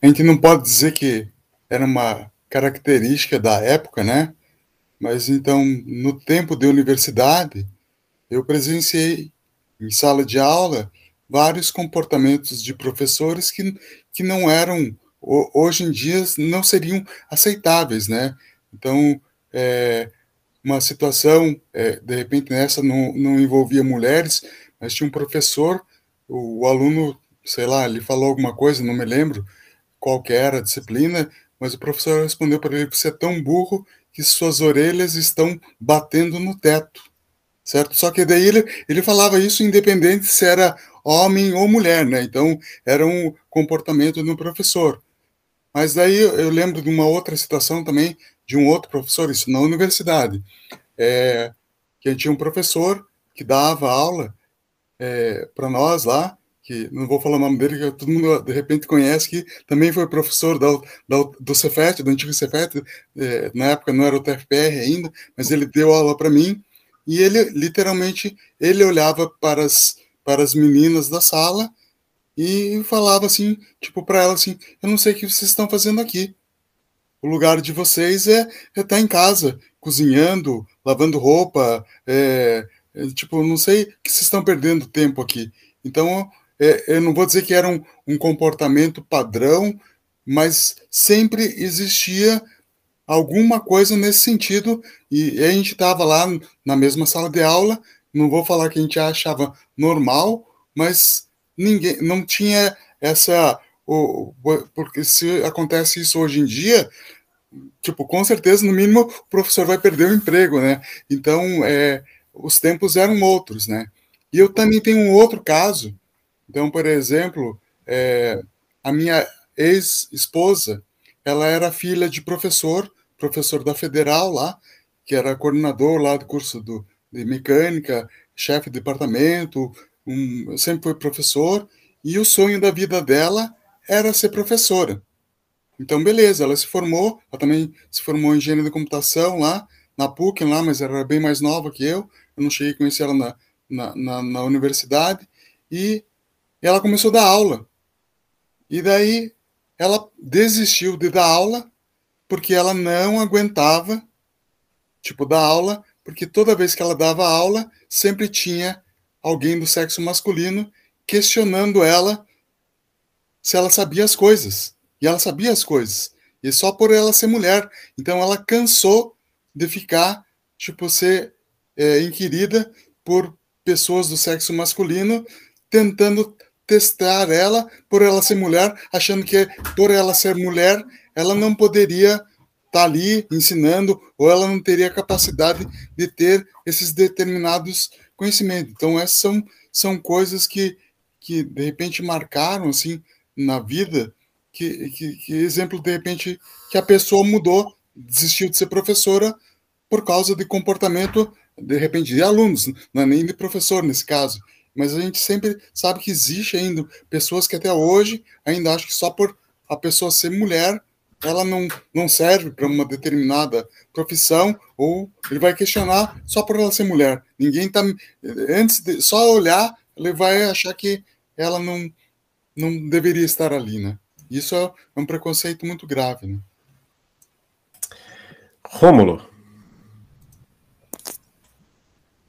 a gente não pode dizer que era uma característica da época, né? Mas então, no tempo de universidade, eu presenciei em sala de aula vários comportamentos de professores que, que não eram, hoje em dia, não seriam aceitáveis, né? Então, é, uma situação, é, de repente, nessa não, não envolvia mulheres, mas tinha um professor, o, o aluno, sei lá, ele falou alguma coisa, não me lembro qual que era a disciplina, mas o professor respondeu para ele: Você é tão burro que suas orelhas estão batendo no teto, certo? Só que daí ele, ele falava isso independente se era homem ou mulher, né? Então, era um comportamento do professor. Mas daí eu lembro de uma outra situação também, de um outro professor, isso na universidade, é, que tinha um professor que dava aula é, para nós lá, que não vou falar o nome dele, que todo mundo de repente conhece, que também foi professor da, da, do Cefet, do antigo Cefet, é, na época não era o TFPR ainda, mas ele deu aula para mim, e ele literalmente, ele olhava para as, para as meninas da sala e falava assim, tipo para elas assim, eu não sei o que vocês estão fazendo aqui. O lugar de vocês é estar é tá em casa, cozinhando, lavando roupa, é, é, tipo, não sei que vocês estão perdendo tempo aqui. Então, é, eu não vou dizer que era um, um comportamento padrão, mas sempre existia alguma coisa nesse sentido, e a gente estava lá na mesma sala de aula, não vou falar que a gente achava normal, mas ninguém não tinha essa o, porque se acontece isso hoje em dia, tipo, com certeza, no mínimo, o professor vai perder o emprego, né? Então, é, os tempos eram outros, né? E eu também tenho um outro caso. Então, por exemplo, é, a minha ex-esposa, ela era filha de professor, professor da Federal lá, que era coordenador lá do curso do, de mecânica, chefe de departamento, um, sempre foi professor, e o sonho da vida dela era ser professora. Então, beleza, ela se formou, ela também se formou em engenharia de computação lá, na PUC, lá, mas era bem mais nova que eu, eu não cheguei a conhecer ela na, na, na, na universidade, e ela começou a dar aula. E daí ela desistiu de dar aula porque ela não aguentava, tipo, dar aula porque toda vez que ela dava aula, sempre tinha alguém do sexo masculino questionando ela se ela sabia as coisas. E ela sabia as coisas. E só por ela ser mulher. Então ela cansou de ficar, tipo, ser é, inquirida por pessoas do sexo masculino tentando testar ela por ela ser mulher, achando que por ela ser mulher ela não poderia está ali ensinando, ou ela não teria capacidade de ter esses determinados conhecimentos. Então, essas são, são coisas que, que, de repente, marcaram, assim, na vida, que, que, que exemplo, de repente, que a pessoa mudou, desistiu de ser professora por causa de comportamento, de repente, de alunos, não é nem de professor nesse caso. Mas a gente sempre sabe que existe ainda pessoas que até hoje ainda acham que só por a pessoa ser mulher ela não, não serve para uma determinada profissão, ou ele vai questionar só por ela ser mulher. Ninguém está. Antes de só olhar, ele vai achar que ela não, não deveria estar ali, né? Isso é um preconceito muito grave, né? Rômulo.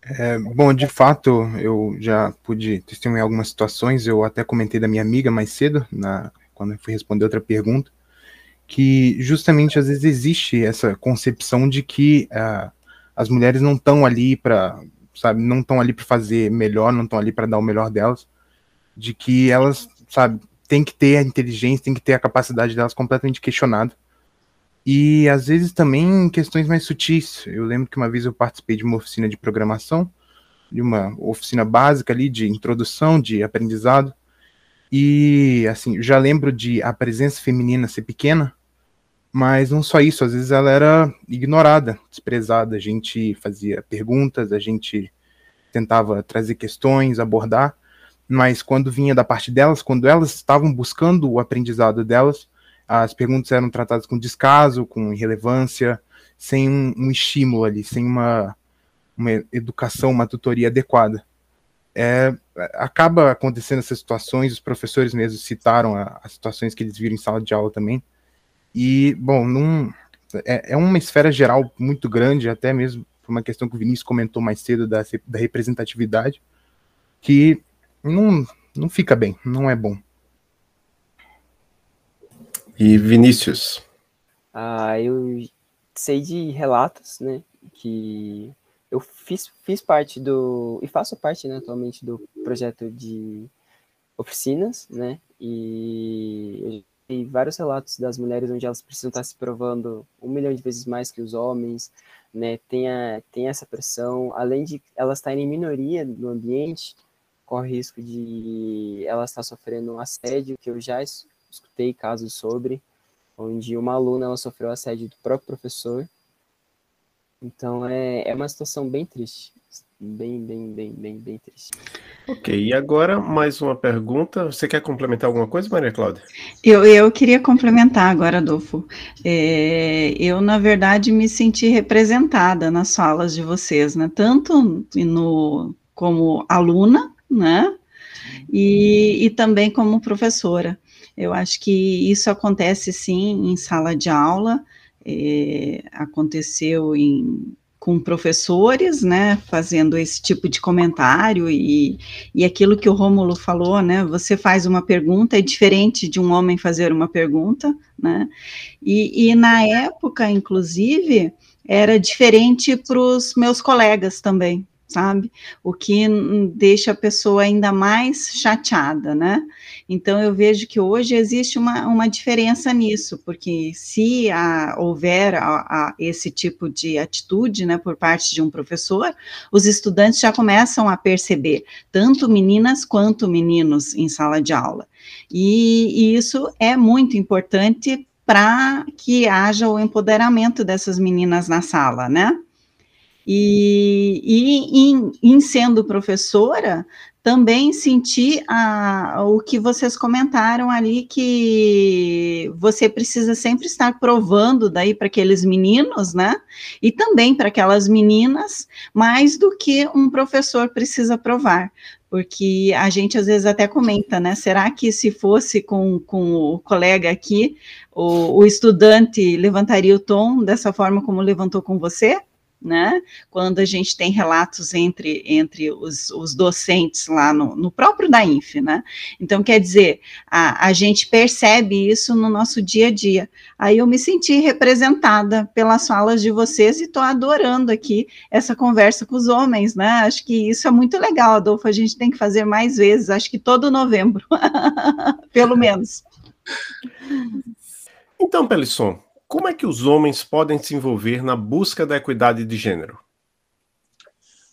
É, bom, de fato, eu já pude testemunhar algumas situações. Eu até comentei da minha amiga mais cedo, na, quando eu fui responder outra pergunta que justamente às vezes existe essa concepção de que uh, as mulheres não estão ali para, sabe, não estão ali para fazer melhor, não estão ali para dar o melhor delas, de que elas, sabe, tem que ter a inteligência, tem que ter a capacidade delas completamente questionada. E às vezes também questões mais sutis. Eu lembro que uma vez eu participei de uma oficina de programação, de uma oficina básica ali de introdução, de aprendizado. E assim, já lembro de a presença feminina ser pequena, mas não só isso, às vezes ela era ignorada, desprezada. A gente fazia perguntas, a gente tentava trazer questões, abordar, mas quando vinha da parte delas, quando elas estavam buscando o aprendizado delas, as perguntas eram tratadas com descaso, com irrelevância, sem um, um estímulo ali, sem uma, uma educação, uma tutoria adequada. É, acaba acontecendo essas situações, os professores mesmo citaram as situações que eles viram em sala de aula também. E, bom, num, é, é uma esfera geral muito grande, até mesmo por uma questão que o Vinícius comentou mais cedo da, da representatividade, que não, não fica bem, não é bom. E Vinícius? Ah, eu sei de relatos, né, que eu fiz, fiz parte do, e faço parte, né, atualmente do projeto de oficinas, né, e eu vários relatos das mulheres onde elas precisam estar se provando um milhão de vezes mais que os homens, né, tem, a, tem essa pressão, além de elas estarem em minoria no ambiente, corre risco de elas estar sofrendo um assédio, que eu já escutei casos sobre, onde uma aluna ela sofreu assédio do próprio professor. Então é, é uma situação bem triste, bem, bem, bem, bem, bem triste. Ok, e agora mais uma pergunta. Você quer complementar alguma coisa, Maria Cláudia? Eu, eu queria complementar agora, Adolfo. É, eu, na verdade, me senti representada nas falas de vocês, né? Tanto no, como aluna, né? E, e também como professora. Eu acho que isso acontece sim em sala de aula, é, aconteceu em, com professores, né, fazendo esse tipo de comentário e, e aquilo que o Rômulo falou, né, você faz uma pergunta, é diferente de um homem fazer uma pergunta, né, e, e na época, inclusive, era diferente para os meus colegas também, sabe? O que deixa a pessoa ainda mais chateada, né? Então, eu vejo que hoje existe uma, uma diferença nisso, porque se a, houver a, a, esse tipo de atitude, né, por parte de um professor, os estudantes já começam a perceber, tanto meninas quanto meninos em sala de aula. E, e isso é muito importante para que haja o empoderamento dessas meninas na sala, né? E, e em, em, sendo professora, também senti a, o que vocês comentaram ali, que você precisa sempre estar provando daí para aqueles meninos, né? E também para aquelas meninas, mais do que um professor precisa provar. Porque a gente às vezes até comenta, né? Será que se fosse com, com o colega aqui, o, o estudante levantaria o tom dessa forma como levantou com você? Né? Quando a gente tem relatos entre, entre os, os docentes lá no, no próprio DAINF, né? Então, quer dizer, a, a gente percebe isso no nosso dia a dia. Aí eu me senti representada pelas falas de vocês e estou adorando aqui essa conversa com os homens, né? Acho que isso é muito legal, Adolfo. A gente tem que fazer mais vezes, acho que todo novembro, pelo menos. Então, Pelisson, como é que os homens podem se envolver na busca da equidade de gênero?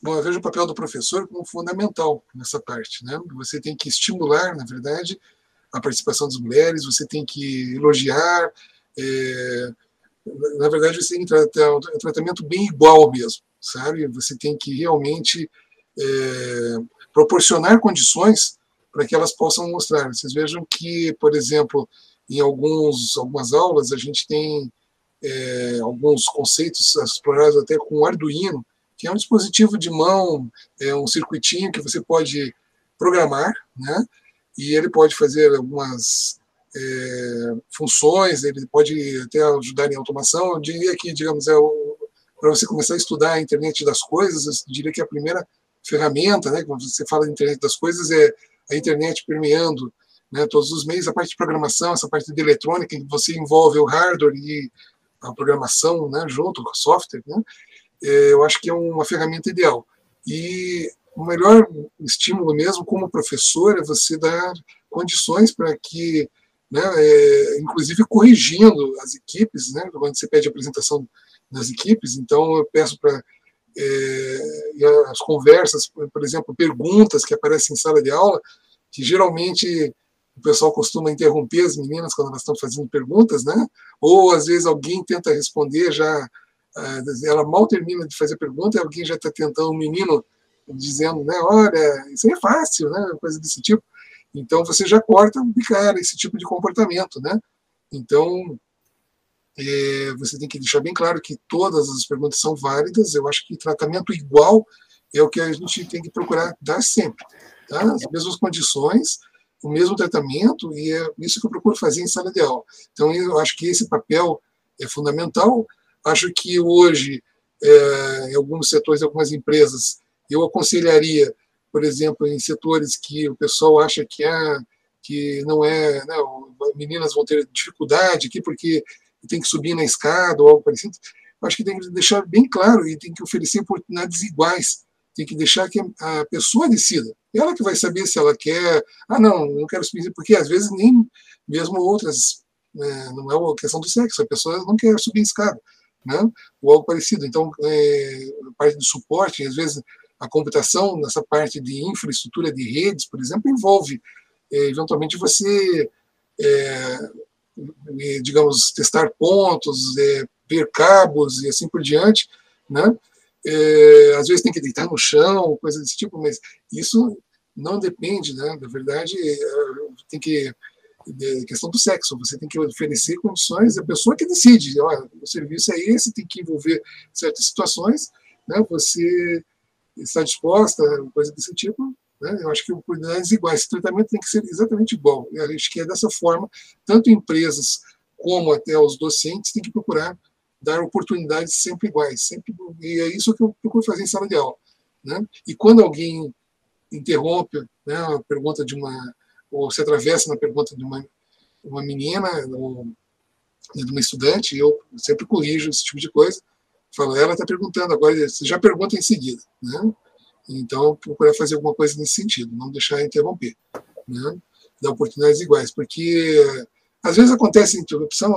Bom, eu vejo o papel do professor como fundamental nessa parte. Né? Você tem que estimular, na verdade, a participação das mulheres, você tem que elogiar. É, na verdade, você tem que tratar um tratamento bem igual mesmo, sabe? Você tem que realmente é, proporcionar condições para que elas possam mostrar. Vocês vejam que, por exemplo, em alguns, algumas aulas, a gente tem é, alguns conceitos explorados até com Arduino, que é um dispositivo de mão, é um circuitinho que você pode programar, né? E ele pode fazer algumas é, funções, ele pode até ajudar em automação. Eu diria que, digamos, é para você começar a estudar a internet das coisas, eu diria que a primeira ferramenta, né, quando você fala de internet das coisas, é a internet permeando né, todos os meios, a parte de programação, essa parte de eletrônica, que você envolve o hardware e a programação né, junto com o software, né, é, eu acho que é uma ferramenta ideal. E o melhor estímulo mesmo como professor é você dar condições para que, né, é, inclusive corrigindo as equipes, né, quando você pede apresentação das equipes, então eu peço para é, as conversas, por exemplo, perguntas que aparecem em sala de aula, que geralmente o pessoal costuma interromper as meninas quando elas estão fazendo perguntas, né? Ou às vezes alguém tenta responder já, ah, ela mal termina de fazer pergunta e alguém já está tentando, um menino dizendo, né? Olha, isso é fácil, né? Coisa desse tipo. Então você já corta de cara esse tipo de comportamento, né? Então é, você tem que deixar bem claro que todas as perguntas são válidas. Eu acho que tratamento igual é o que a gente tem que procurar dar sempre. Tá? As mesmas condições, o mesmo tratamento, e é isso que eu procuro fazer em sala de aula. Então, eu acho que esse papel é fundamental. Acho que hoje, é, em alguns setores, algumas empresas, eu aconselharia, por exemplo, em setores que o pessoal acha que, ah, que não é, não, né, meninas vão ter dificuldade aqui porque tem que subir na escada ou algo parecido. Acho que tem que deixar bem claro e tem que oferecer oportunidades iguais. Tem que deixar que a pessoa decida. Ela que vai saber se ela quer. Ah, não, não quero subir, porque às vezes nem mesmo outras. Né, não é uma questão do sexo, a pessoa não quer subir escada. Né, ou algo parecido. Então, é, a parte de suporte, às vezes a computação, nessa parte de infraestrutura de redes, por exemplo, envolve, é, eventualmente, você é, digamos, testar pontos, é, ver cabos e assim por diante, né? É, às vezes tem que deitar no chão, coisa desse tipo, mas isso não depende, né? Na verdade, é, tem que é questão do sexo, você tem que oferecer condições, a pessoa que decide, olha, o serviço é esse, tem que envolver certas situações, né? Você está disposta, coisa desse tipo, né? Eu acho que oportunidades iguais. Esse tratamento tem que ser exatamente igual. Eu acho que é dessa forma, tanto empresas como até os docentes têm que procurar dar oportunidades sempre iguais. Sempre, e é isso que eu procuro fazer em sala de aula. Né? E quando alguém interrompe né, a pergunta de uma, ou se atravessa na pergunta de uma, uma menina, ou de uma estudante, eu sempre corrijo esse tipo de coisa. Falo, ela está perguntando agora, você já pergunta em seguida. Né? Então, procurar fazer alguma coisa nesse sentido, não deixar interromper, né? dar oportunidades iguais, porque às vezes acontece interrupção,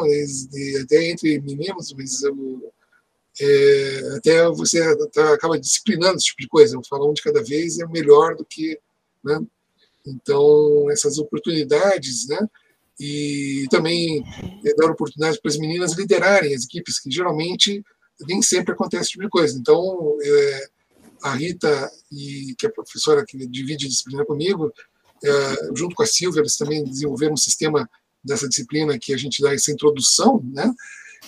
até entre meninos, mas eu, é, até você acaba disciplinando esse tipo de coisa. Eu falo um de cada vez é melhor do que. Né? Então, essas oportunidades, né? E também é, dar oportunidades para as meninas liderarem as equipes, que geralmente nem sempre acontece esse tipo de coisa. Então, é, a Rita, e, que é a professora que divide a disciplina comigo, é, junto com a Silvia, eles também desenvolveram um sistema dessa disciplina que a gente dá essa introdução, né,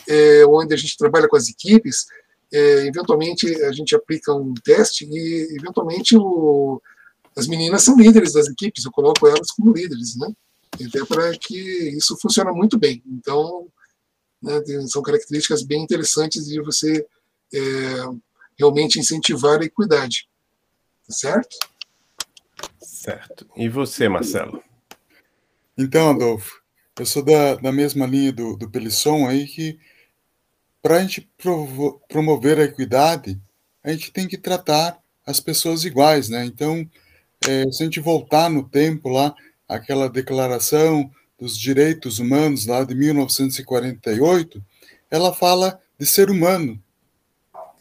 é, onde a gente trabalha com as equipes, é, eventualmente a gente aplica um teste e, eventualmente, o, as meninas são líderes das equipes, eu coloco elas como líderes, né, até para que isso funcione muito bem. Então, né, são características bem interessantes de você é, realmente incentivar a equidade. Tá certo? Certo. E você, Marcelo? Então, Adolfo, eu sou da, da mesma linha do, do Pelisson aí que para a gente provo, promover a equidade, a gente tem que tratar as pessoas iguais, né? Então, é, se a gente voltar no tempo lá, aquela declaração dos direitos humanos lá de 1948, ela fala de ser humano,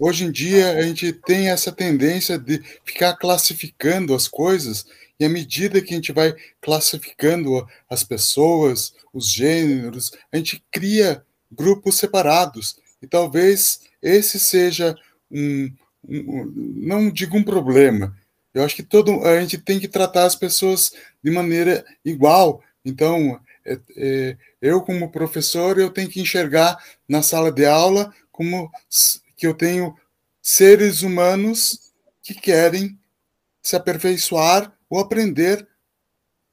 Hoje em dia, a gente tem essa tendência de ficar classificando as coisas, e à medida que a gente vai classificando as pessoas, os gêneros, a gente cria grupos separados. E talvez esse seja um, um não digo um problema. Eu acho que todo a gente tem que tratar as pessoas de maneira igual. Então, é, é, eu como professor, eu tenho que enxergar na sala de aula como que eu tenho seres humanos que querem se aperfeiçoar ou aprender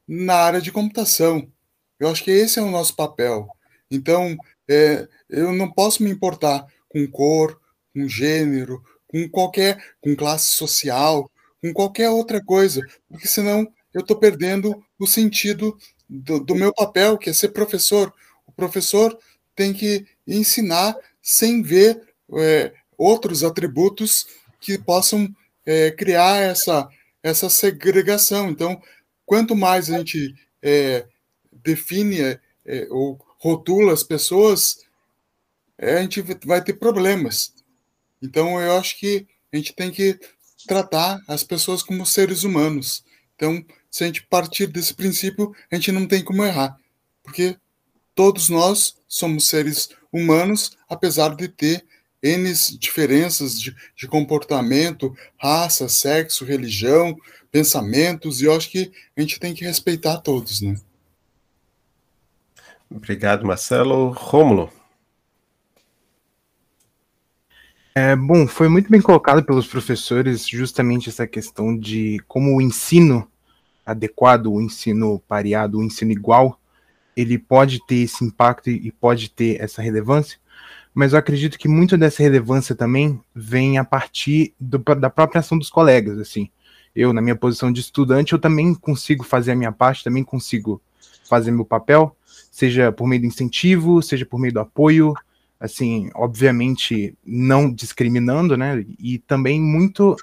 na área de computação. Eu acho que esse é o nosso papel. Então, é, eu não posso me importar com cor, com gênero, com qualquer, com classe social, com qualquer outra coisa, porque senão eu estou perdendo o sentido do, do, meu papel, que é ser professor. O professor tem que ensinar sem ver é, outros atributos que possam é, criar essa, essa segregação. Então, quanto mais a gente é, define é, é ou rotula as pessoas, é, a gente vai ter problemas. Então, eu acho que a gente tem que tratar as pessoas como seres humanos. Então, se a gente partir desse princípio, a gente não tem como errar, porque todos nós somos seres humanos, apesar de ter N diferenças de, de comportamento, raça, sexo, religião, pensamentos, e eu acho que a gente tem que respeitar todos, né? Obrigado, Marcelo. Rômulo. É, bom, foi muito bem colocado pelos professores justamente essa questão de como o ensino adequado, o ensino pareado, o ensino igual, ele pode ter esse impacto e pode ter essa relevância, mas eu acredito que muito dessa relevância também vem a partir do, da própria ação dos colegas, assim. Eu, na minha posição de estudante, eu também consigo fazer a minha parte, também consigo fazer meu papel, seja por meio do incentivo, seja por meio do apoio, assim, obviamente não discriminando, né? E também muito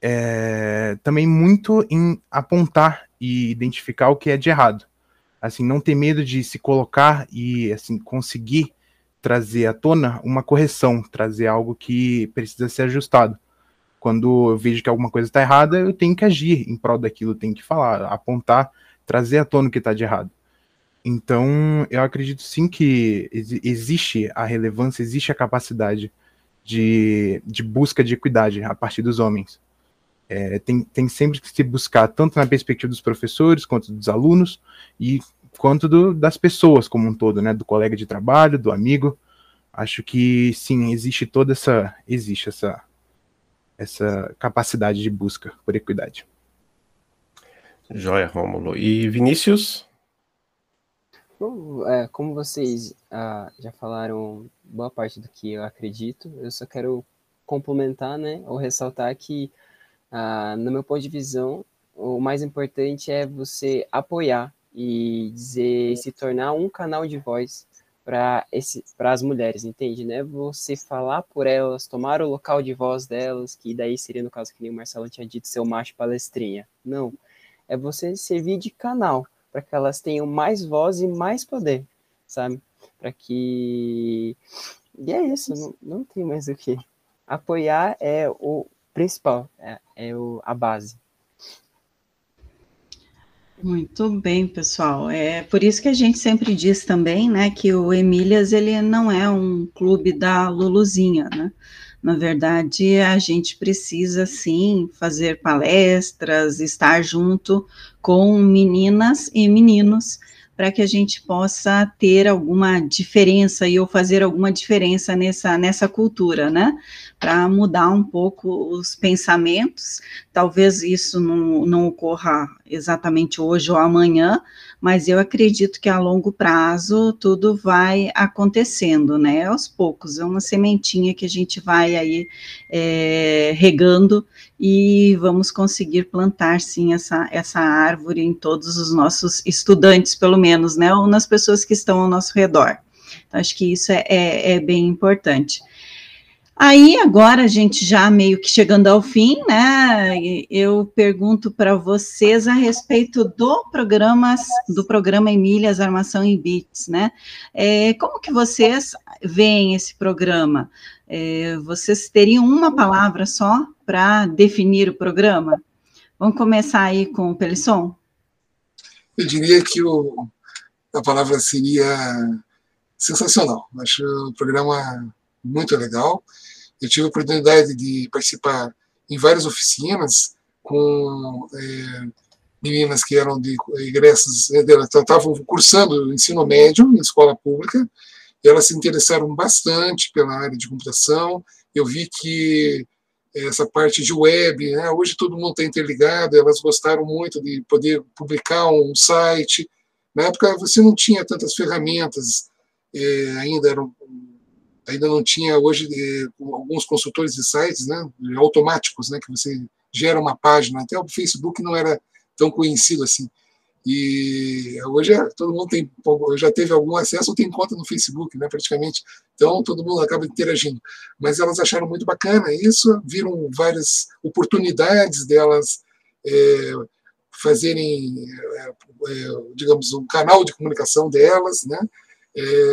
é, também muito em apontar e identificar o que é de errado. Assim, não ter medo de se colocar e assim conseguir trazer à tona uma correção, trazer algo que precisa ser ajustado. Quando eu vejo que alguma coisa está errada, eu tenho que agir em prol daquilo, tenho que falar, apontar, trazer à tona o que está de errado. Então, eu acredito sim que existe a relevância, existe a capacidade de, de busca de equidade a partir dos homens. É, tem, tem sempre que se buscar, tanto na perspectiva dos professores, quanto dos alunos, e quanto do, das pessoas como um todo, né? Do colega de trabalho, do amigo. Acho que sim, existe toda essa. Existe essa, essa capacidade de busca por equidade. Joia, Rômulo. E Vinícius? Bom, é, como vocês ah, já falaram boa parte do que eu acredito, eu só quero complementar, né, ou ressaltar que, ah, no meu ponto de visão, o mais importante é você apoiar e dizer, se tornar um canal de voz para as mulheres, entende? Né? Você falar por elas, tomar o local de voz delas, que daí seria, no caso, que nem o Marcelo tinha dito, ser o macho palestrinha. Não. É você servir de canal para que elas tenham mais voz e mais poder, sabe? Para que. E é isso, não, não tem mais o que. Apoiar é o principal, é, é o, a base. Muito bem, pessoal. É por isso que a gente sempre diz também, né, que o Emílias ele não é um clube da Luluzinha, né? Na verdade, a gente precisa sim fazer palestras, estar junto com meninas e meninos para que a gente possa ter alguma diferença e ou fazer alguma diferença nessa, nessa cultura, né? Para mudar um pouco os pensamentos. Talvez isso não, não ocorra exatamente hoje ou amanhã, mas eu acredito que a longo prazo tudo vai acontecendo, né? Aos poucos, é uma sementinha que a gente vai aí é, regando e vamos conseguir plantar sim essa, essa árvore em todos os nossos estudantes, pelo menos, né? Ou nas pessoas que estão ao nosso redor. Então, acho que isso é, é, é bem importante. Aí, agora, a gente já meio que chegando ao fim, né? Eu pergunto para vocês a respeito do programa, do programa Emílias Armação em Bits, né? É, como que vocês veem esse programa? É, vocês teriam uma palavra só para definir o programa? Vamos começar aí com o Pelisson? Eu diria que o, a palavra seria sensacional. Acho o programa muito legal. Eu tive a oportunidade de participar em várias oficinas com é, meninas que eram de egressos, é, estavam cursando ensino médio em escola pública, e elas se interessaram bastante pela área de computação. Eu vi que essa parte de web, né? hoje todo mundo está interligado, elas gostaram muito de poder publicar um site. Na época você não tinha tantas ferramentas, é, ainda eram ainda não tinha hoje eh, alguns consultores de sites né, automáticos, né, que você gera uma página, até o Facebook não era tão conhecido assim. E hoje é, todo mundo tem, já teve algum acesso ou tem conta no Facebook, né, praticamente. Então todo mundo acaba interagindo. Mas elas acharam muito bacana isso, viram várias oportunidades delas é, fazerem, é, digamos, um canal de comunicação delas, né?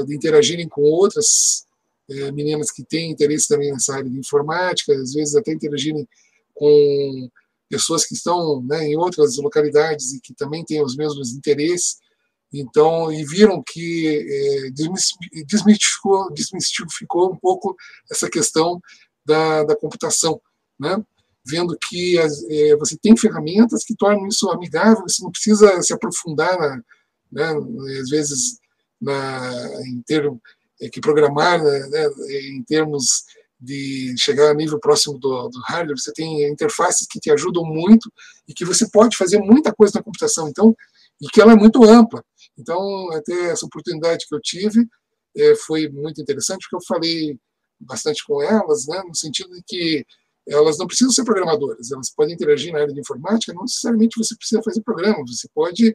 De interagirem com outras é, meninas que têm interesse também nessa área de informática, às vezes até interagirem com pessoas que estão né, em outras localidades e que também têm os mesmos interesses. Então, e viram que é, desmistificou, desmistificou um pouco essa questão da, da computação, né? vendo que as, é, você tem ferramentas que tornam isso amigável, você não precisa se aprofundar, na, né, às vezes, na, em termos que programar né, né, em termos de chegar a nível próximo do, do, hardware, você tem interfaces que te ajudam muito e que você pode fazer muita coisa na computação, então, e que ela é muito ampla. Então, até essa oportunidade que eu tive é, foi muito interessante, porque eu falei bastante com elas, né, no sentido de que elas não precisam ser programadoras, elas podem interagir na área de informática, não necessariamente você precisa fazer programa, você pode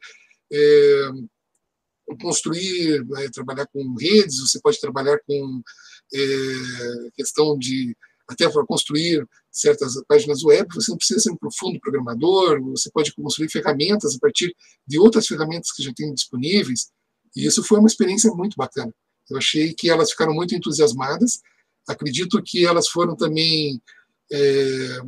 é, construir, né, trabalhar com redes, você pode trabalhar com é, questão de até para construir certas páginas web, você não precisa ser um profundo programador, você pode construir ferramentas a partir de outras ferramentas que já tem disponíveis, e isso foi uma experiência muito bacana. Eu achei que elas ficaram muito entusiasmadas, acredito que elas foram também é,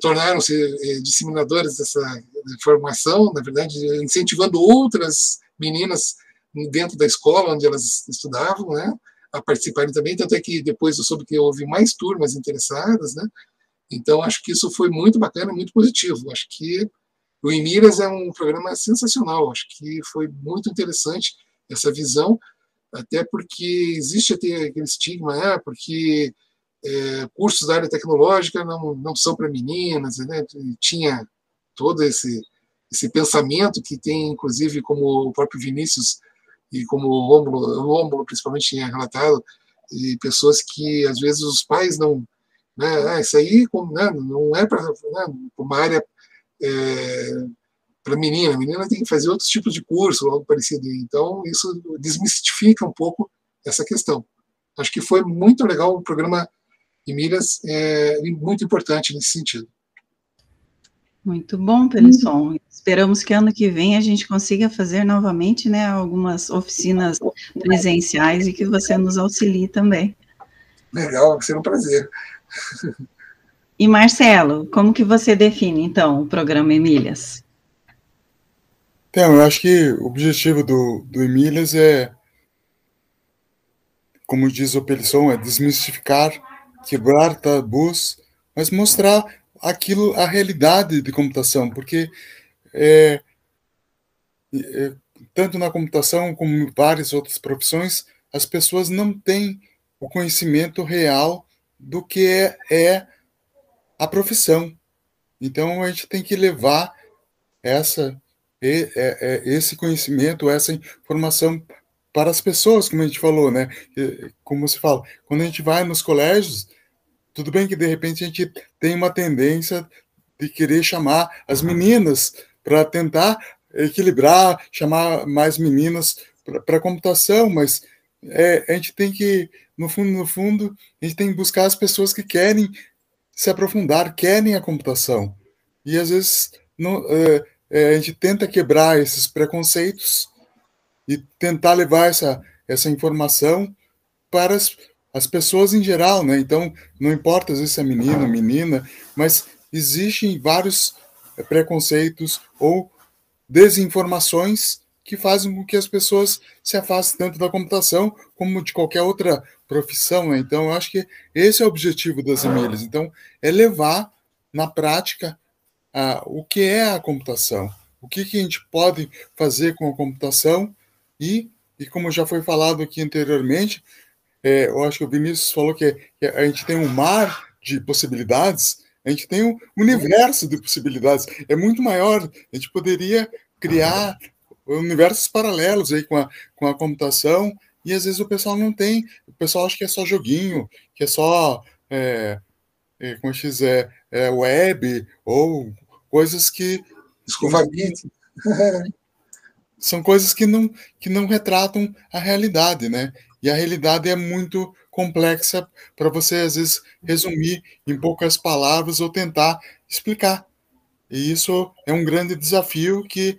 tornaram-se é, disseminadores dessa informação, na verdade, incentivando outras meninas dentro da escola onde elas estudavam, né, a participarem também, tanto é que depois eu soube que houve mais turmas interessadas, né, então acho que isso foi muito bacana, muito positivo, acho que o Emílias é um programa sensacional, acho que foi muito interessante essa visão, até porque existe até aquele estigma, né, porque é, cursos da área tecnológica não, não são para meninas, né? tinha todo esse, esse pensamento que tem, inclusive, como o próprio Vinícius e como o Rômulo, o Rômulo principalmente tinha relatado, e pessoas que, às vezes, os pais não... Né, ah, isso aí né, não é para né, uma área é, para menina, a menina tem que fazer outros tipos de curso, algo parecido. Então, isso desmistifica um pouco essa questão. Acho que foi muito legal o programa e Miras é muito importante nesse sentido. Muito bom, Pelisson. Esperamos que ano que vem a gente consiga fazer novamente né, algumas oficinas presenciais e que você nos auxilie também. Legal, vai ser um prazer. E Marcelo, como que você define, então, o programa Emílias? Então, eu acho que o objetivo do, do Emílias é, como diz o Pelisson, é desmistificar quebrar tabus, mas mostrar aquilo, a realidade de computação, porque é, é, tanto na computação como em várias outras profissões, as pessoas não têm o conhecimento real do que é, é a profissão. Então a gente tem que levar essa é, é, esse conhecimento, essa informação para as pessoas, como a gente falou, né? Como se fala, quando a gente vai nos colégios, tudo bem que de repente a gente tem uma tendência de querer chamar as meninas para tentar equilibrar, chamar mais meninas para a computação, mas é, a gente tem que, no fundo, no fundo, a gente tem que buscar as pessoas que querem se aprofundar, querem a computação. E às vezes é, é, a gente tenta quebrar esses preconceitos e tentar levar essa, essa informação para as, as pessoas em geral, né? Então, não importa às vezes se é menino, menina, mas existem vários eh, preconceitos ou desinformações que fazem com que as pessoas se afastem tanto da computação como de qualquer outra profissão. Né? Então, eu acho que esse é o objetivo das e-mails. Então, é levar na prática a, o que é a computação, o que, que a gente pode fazer com a computação e, e como já foi falado aqui anteriormente, é, eu acho que o Vinícius falou que, que, a gente tem um mar de possibilidades, a gente tem um universo de possibilidades, é muito maior. A gente poderia criar universos paralelos aí com a, com a computação, e às vezes o pessoal não tem, o pessoal acha que é só joguinho, que é só, é, é, como se diz, é, é web, ou coisas que... Escovamento. são coisas que não, que não retratam a realidade, né? E a realidade é muito complexa para você, às vezes, resumir em poucas palavras ou tentar explicar. E isso é um grande desafio que,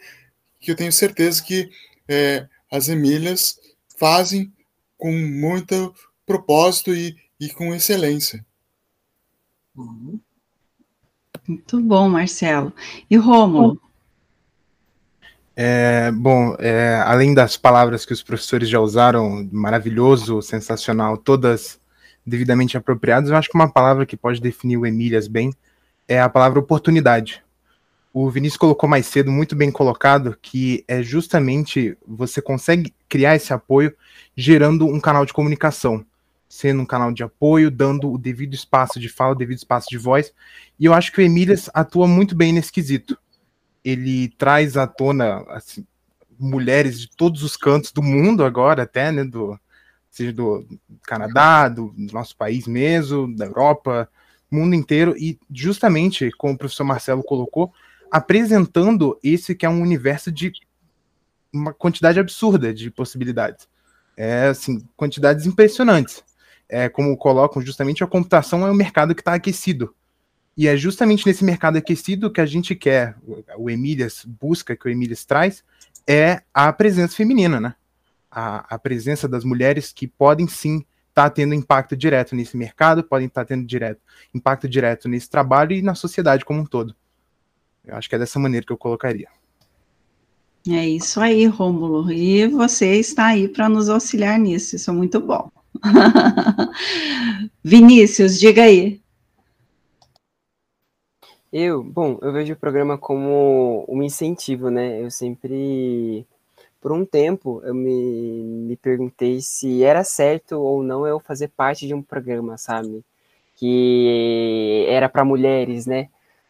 que eu tenho certeza que é, as Emílias fazem com muito propósito e, e com excelência. Uhum. Muito bom, Marcelo. E Rômulo? É, bom, é, além das palavras que os professores já usaram, maravilhoso, sensacional, todas devidamente apropriadas, eu acho que uma palavra que pode definir o Emílias bem é a palavra oportunidade. O Vinícius colocou mais cedo, muito bem colocado, que é justamente você consegue criar esse apoio gerando um canal de comunicação, sendo um canal de apoio, dando o devido espaço de fala, o devido espaço de voz. E eu acho que o Emílias atua muito bem nesse quesito. Ele traz à tona assim, mulheres de todos os cantos do mundo agora, até, né, do, seja do Canadá, do, do nosso país mesmo, da Europa, mundo inteiro, e justamente, como o professor Marcelo colocou, apresentando esse que é um universo de uma quantidade absurda de possibilidades. É, assim, quantidades impressionantes. É, como colocam, justamente a computação é um mercado que está aquecido. E é justamente nesse mercado aquecido que a gente quer, o Emílias busca, que o Emílias traz, é a presença feminina, né? A, a presença das mulheres que podem sim estar tá tendo impacto direto nesse mercado, podem estar tá tendo direto, impacto direto nesse trabalho e na sociedade como um todo. Eu acho que é dessa maneira que eu colocaria. É isso aí, Rômulo. E você está aí para nos auxiliar nisso. Isso é muito bom. Vinícius, diga aí. Eu, bom, eu vejo o programa como um incentivo, né? Eu sempre, por um tempo, eu me, me perguntei se era certo ou não eu fazer parte de um programa, sabe? Que era para mulheres, né?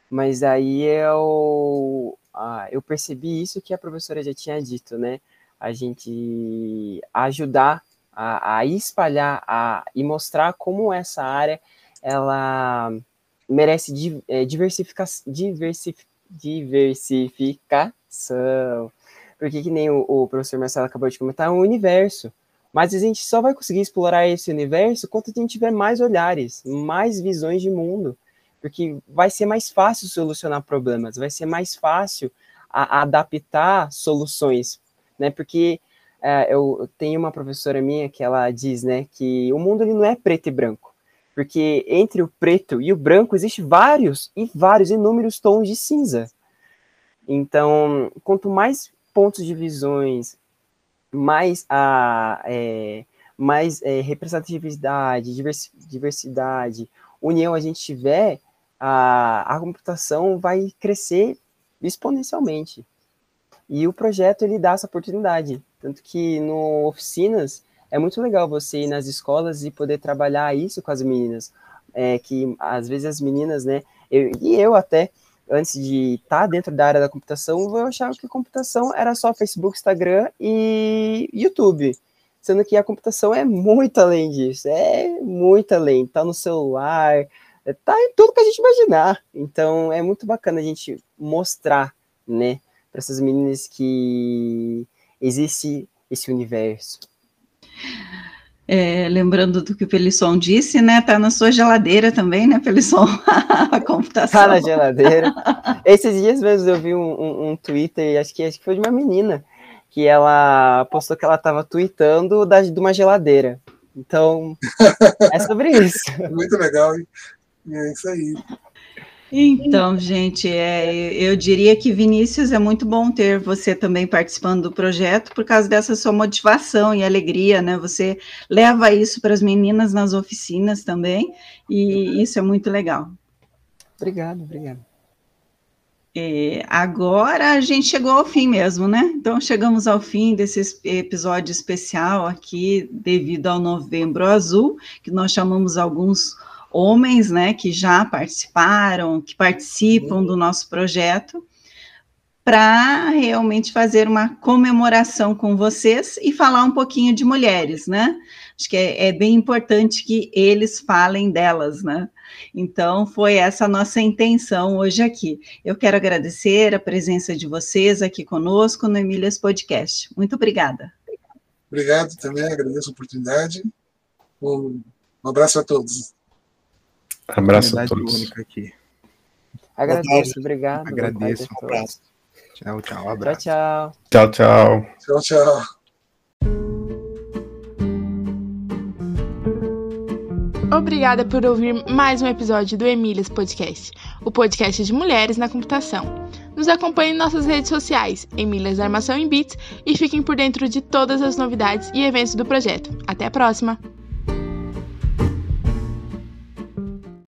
Mas aí eu, ah, eu percebi isso que a professora já tinha dito, né? A gente ajudar a, a espalhar a, e mostrar como essa área ela merece é, diversifica, diversif, diversificação. Porque que nem o, o, professor Marcelo acabou de comentar, é um universo. Mas a gente só vai conseguir explorar esse universo quando a gente tiver mais olhares, mais visões de mundo porque vai ser mais fácil solucionar problemas, vai ser mais fácil a, a adaptar soluções, né? Porque é, eu tenho uma professora minha que ela diz, né, que o mundo ele não é preto e branco, porque entre o preto e o branco existe vários e vários inúmeros tons de cinza. Então, quanto mais pontos de visões, mais a é, mais é, representatividade, diversidade, união a gente tiver, a, a computação vai crescer exponencialmente. E o projeto ele dá essa oportunidade. Tanto que no oficinas é muito legal você ir nas escolas e poder trabalhar isso com as meninas. É, que às vezes as meninas, né, eu, e eu até, antes de estar tá dentro da área da computação, eu achava que computação era só Facebook, Instagram e YouTube. Sendo que a computação é muito além disso, é muito além. Tá no celular, tá em tudo que a gente imaginar. Então é muito bacana a gente mostrar, né, para essas meninas que existe esse universo. É, lembrando do que o Pelisson disse, né? Tá na sua geladeira também, né, Pelisson? a computação. Tá na geladeira. Esses dias mesmo eu vi um, um, um Twitter, acho que, acho que foi de uma menina, que ela postou que ela estava tweetando da, de uma geladeira. Então, é sobre isso. Muito legal, hein? É isso aí. Então, gente, é, eu diria que Vinícius é muito bom ter você também participando do projeto por causa dessa sua motivação e alegria, né? Você leva isso para as meninas nas oficinas também, e isso é muito legal. Obrigado, obrigado. É, agora a gente chegou ao fim mesmo, né? Então chegamos ao fim desse episódio especial aqui, devido ao Novembro Azul, que nós chamamos alguns homens, né, que já participaram, que participam do nosso projeto, para realmente fazer uma comemoração com vocês e falar um pouquinho de mulheres, né? Acho que é, é bem importante que eles falem delas, né? Então, foi essa nossa intenção hoje aqui. Eu quero agradecer a presença de vocês aqui conosco no Emílias Podcast. Muito obrigada. Obrigado também, agradeço a oportunidade. Um, um abraço a todos. Abraço a todos. aqui. Agradeço, obrigado. Agradeço. Um abraço. Tchau, tchau. Tchau, Abraço. tchau. Tchau, tchau. Tchau, tchau. Obrigada por ouvir mais um episódio do Emílias Podcast, o podcast de mulheres na computação. Nos acompanhe em nossas redes sociais, Emílias Armação em Bits, e fiquem por dentro de todas as novidades e eventos do projeto. Até a próxima!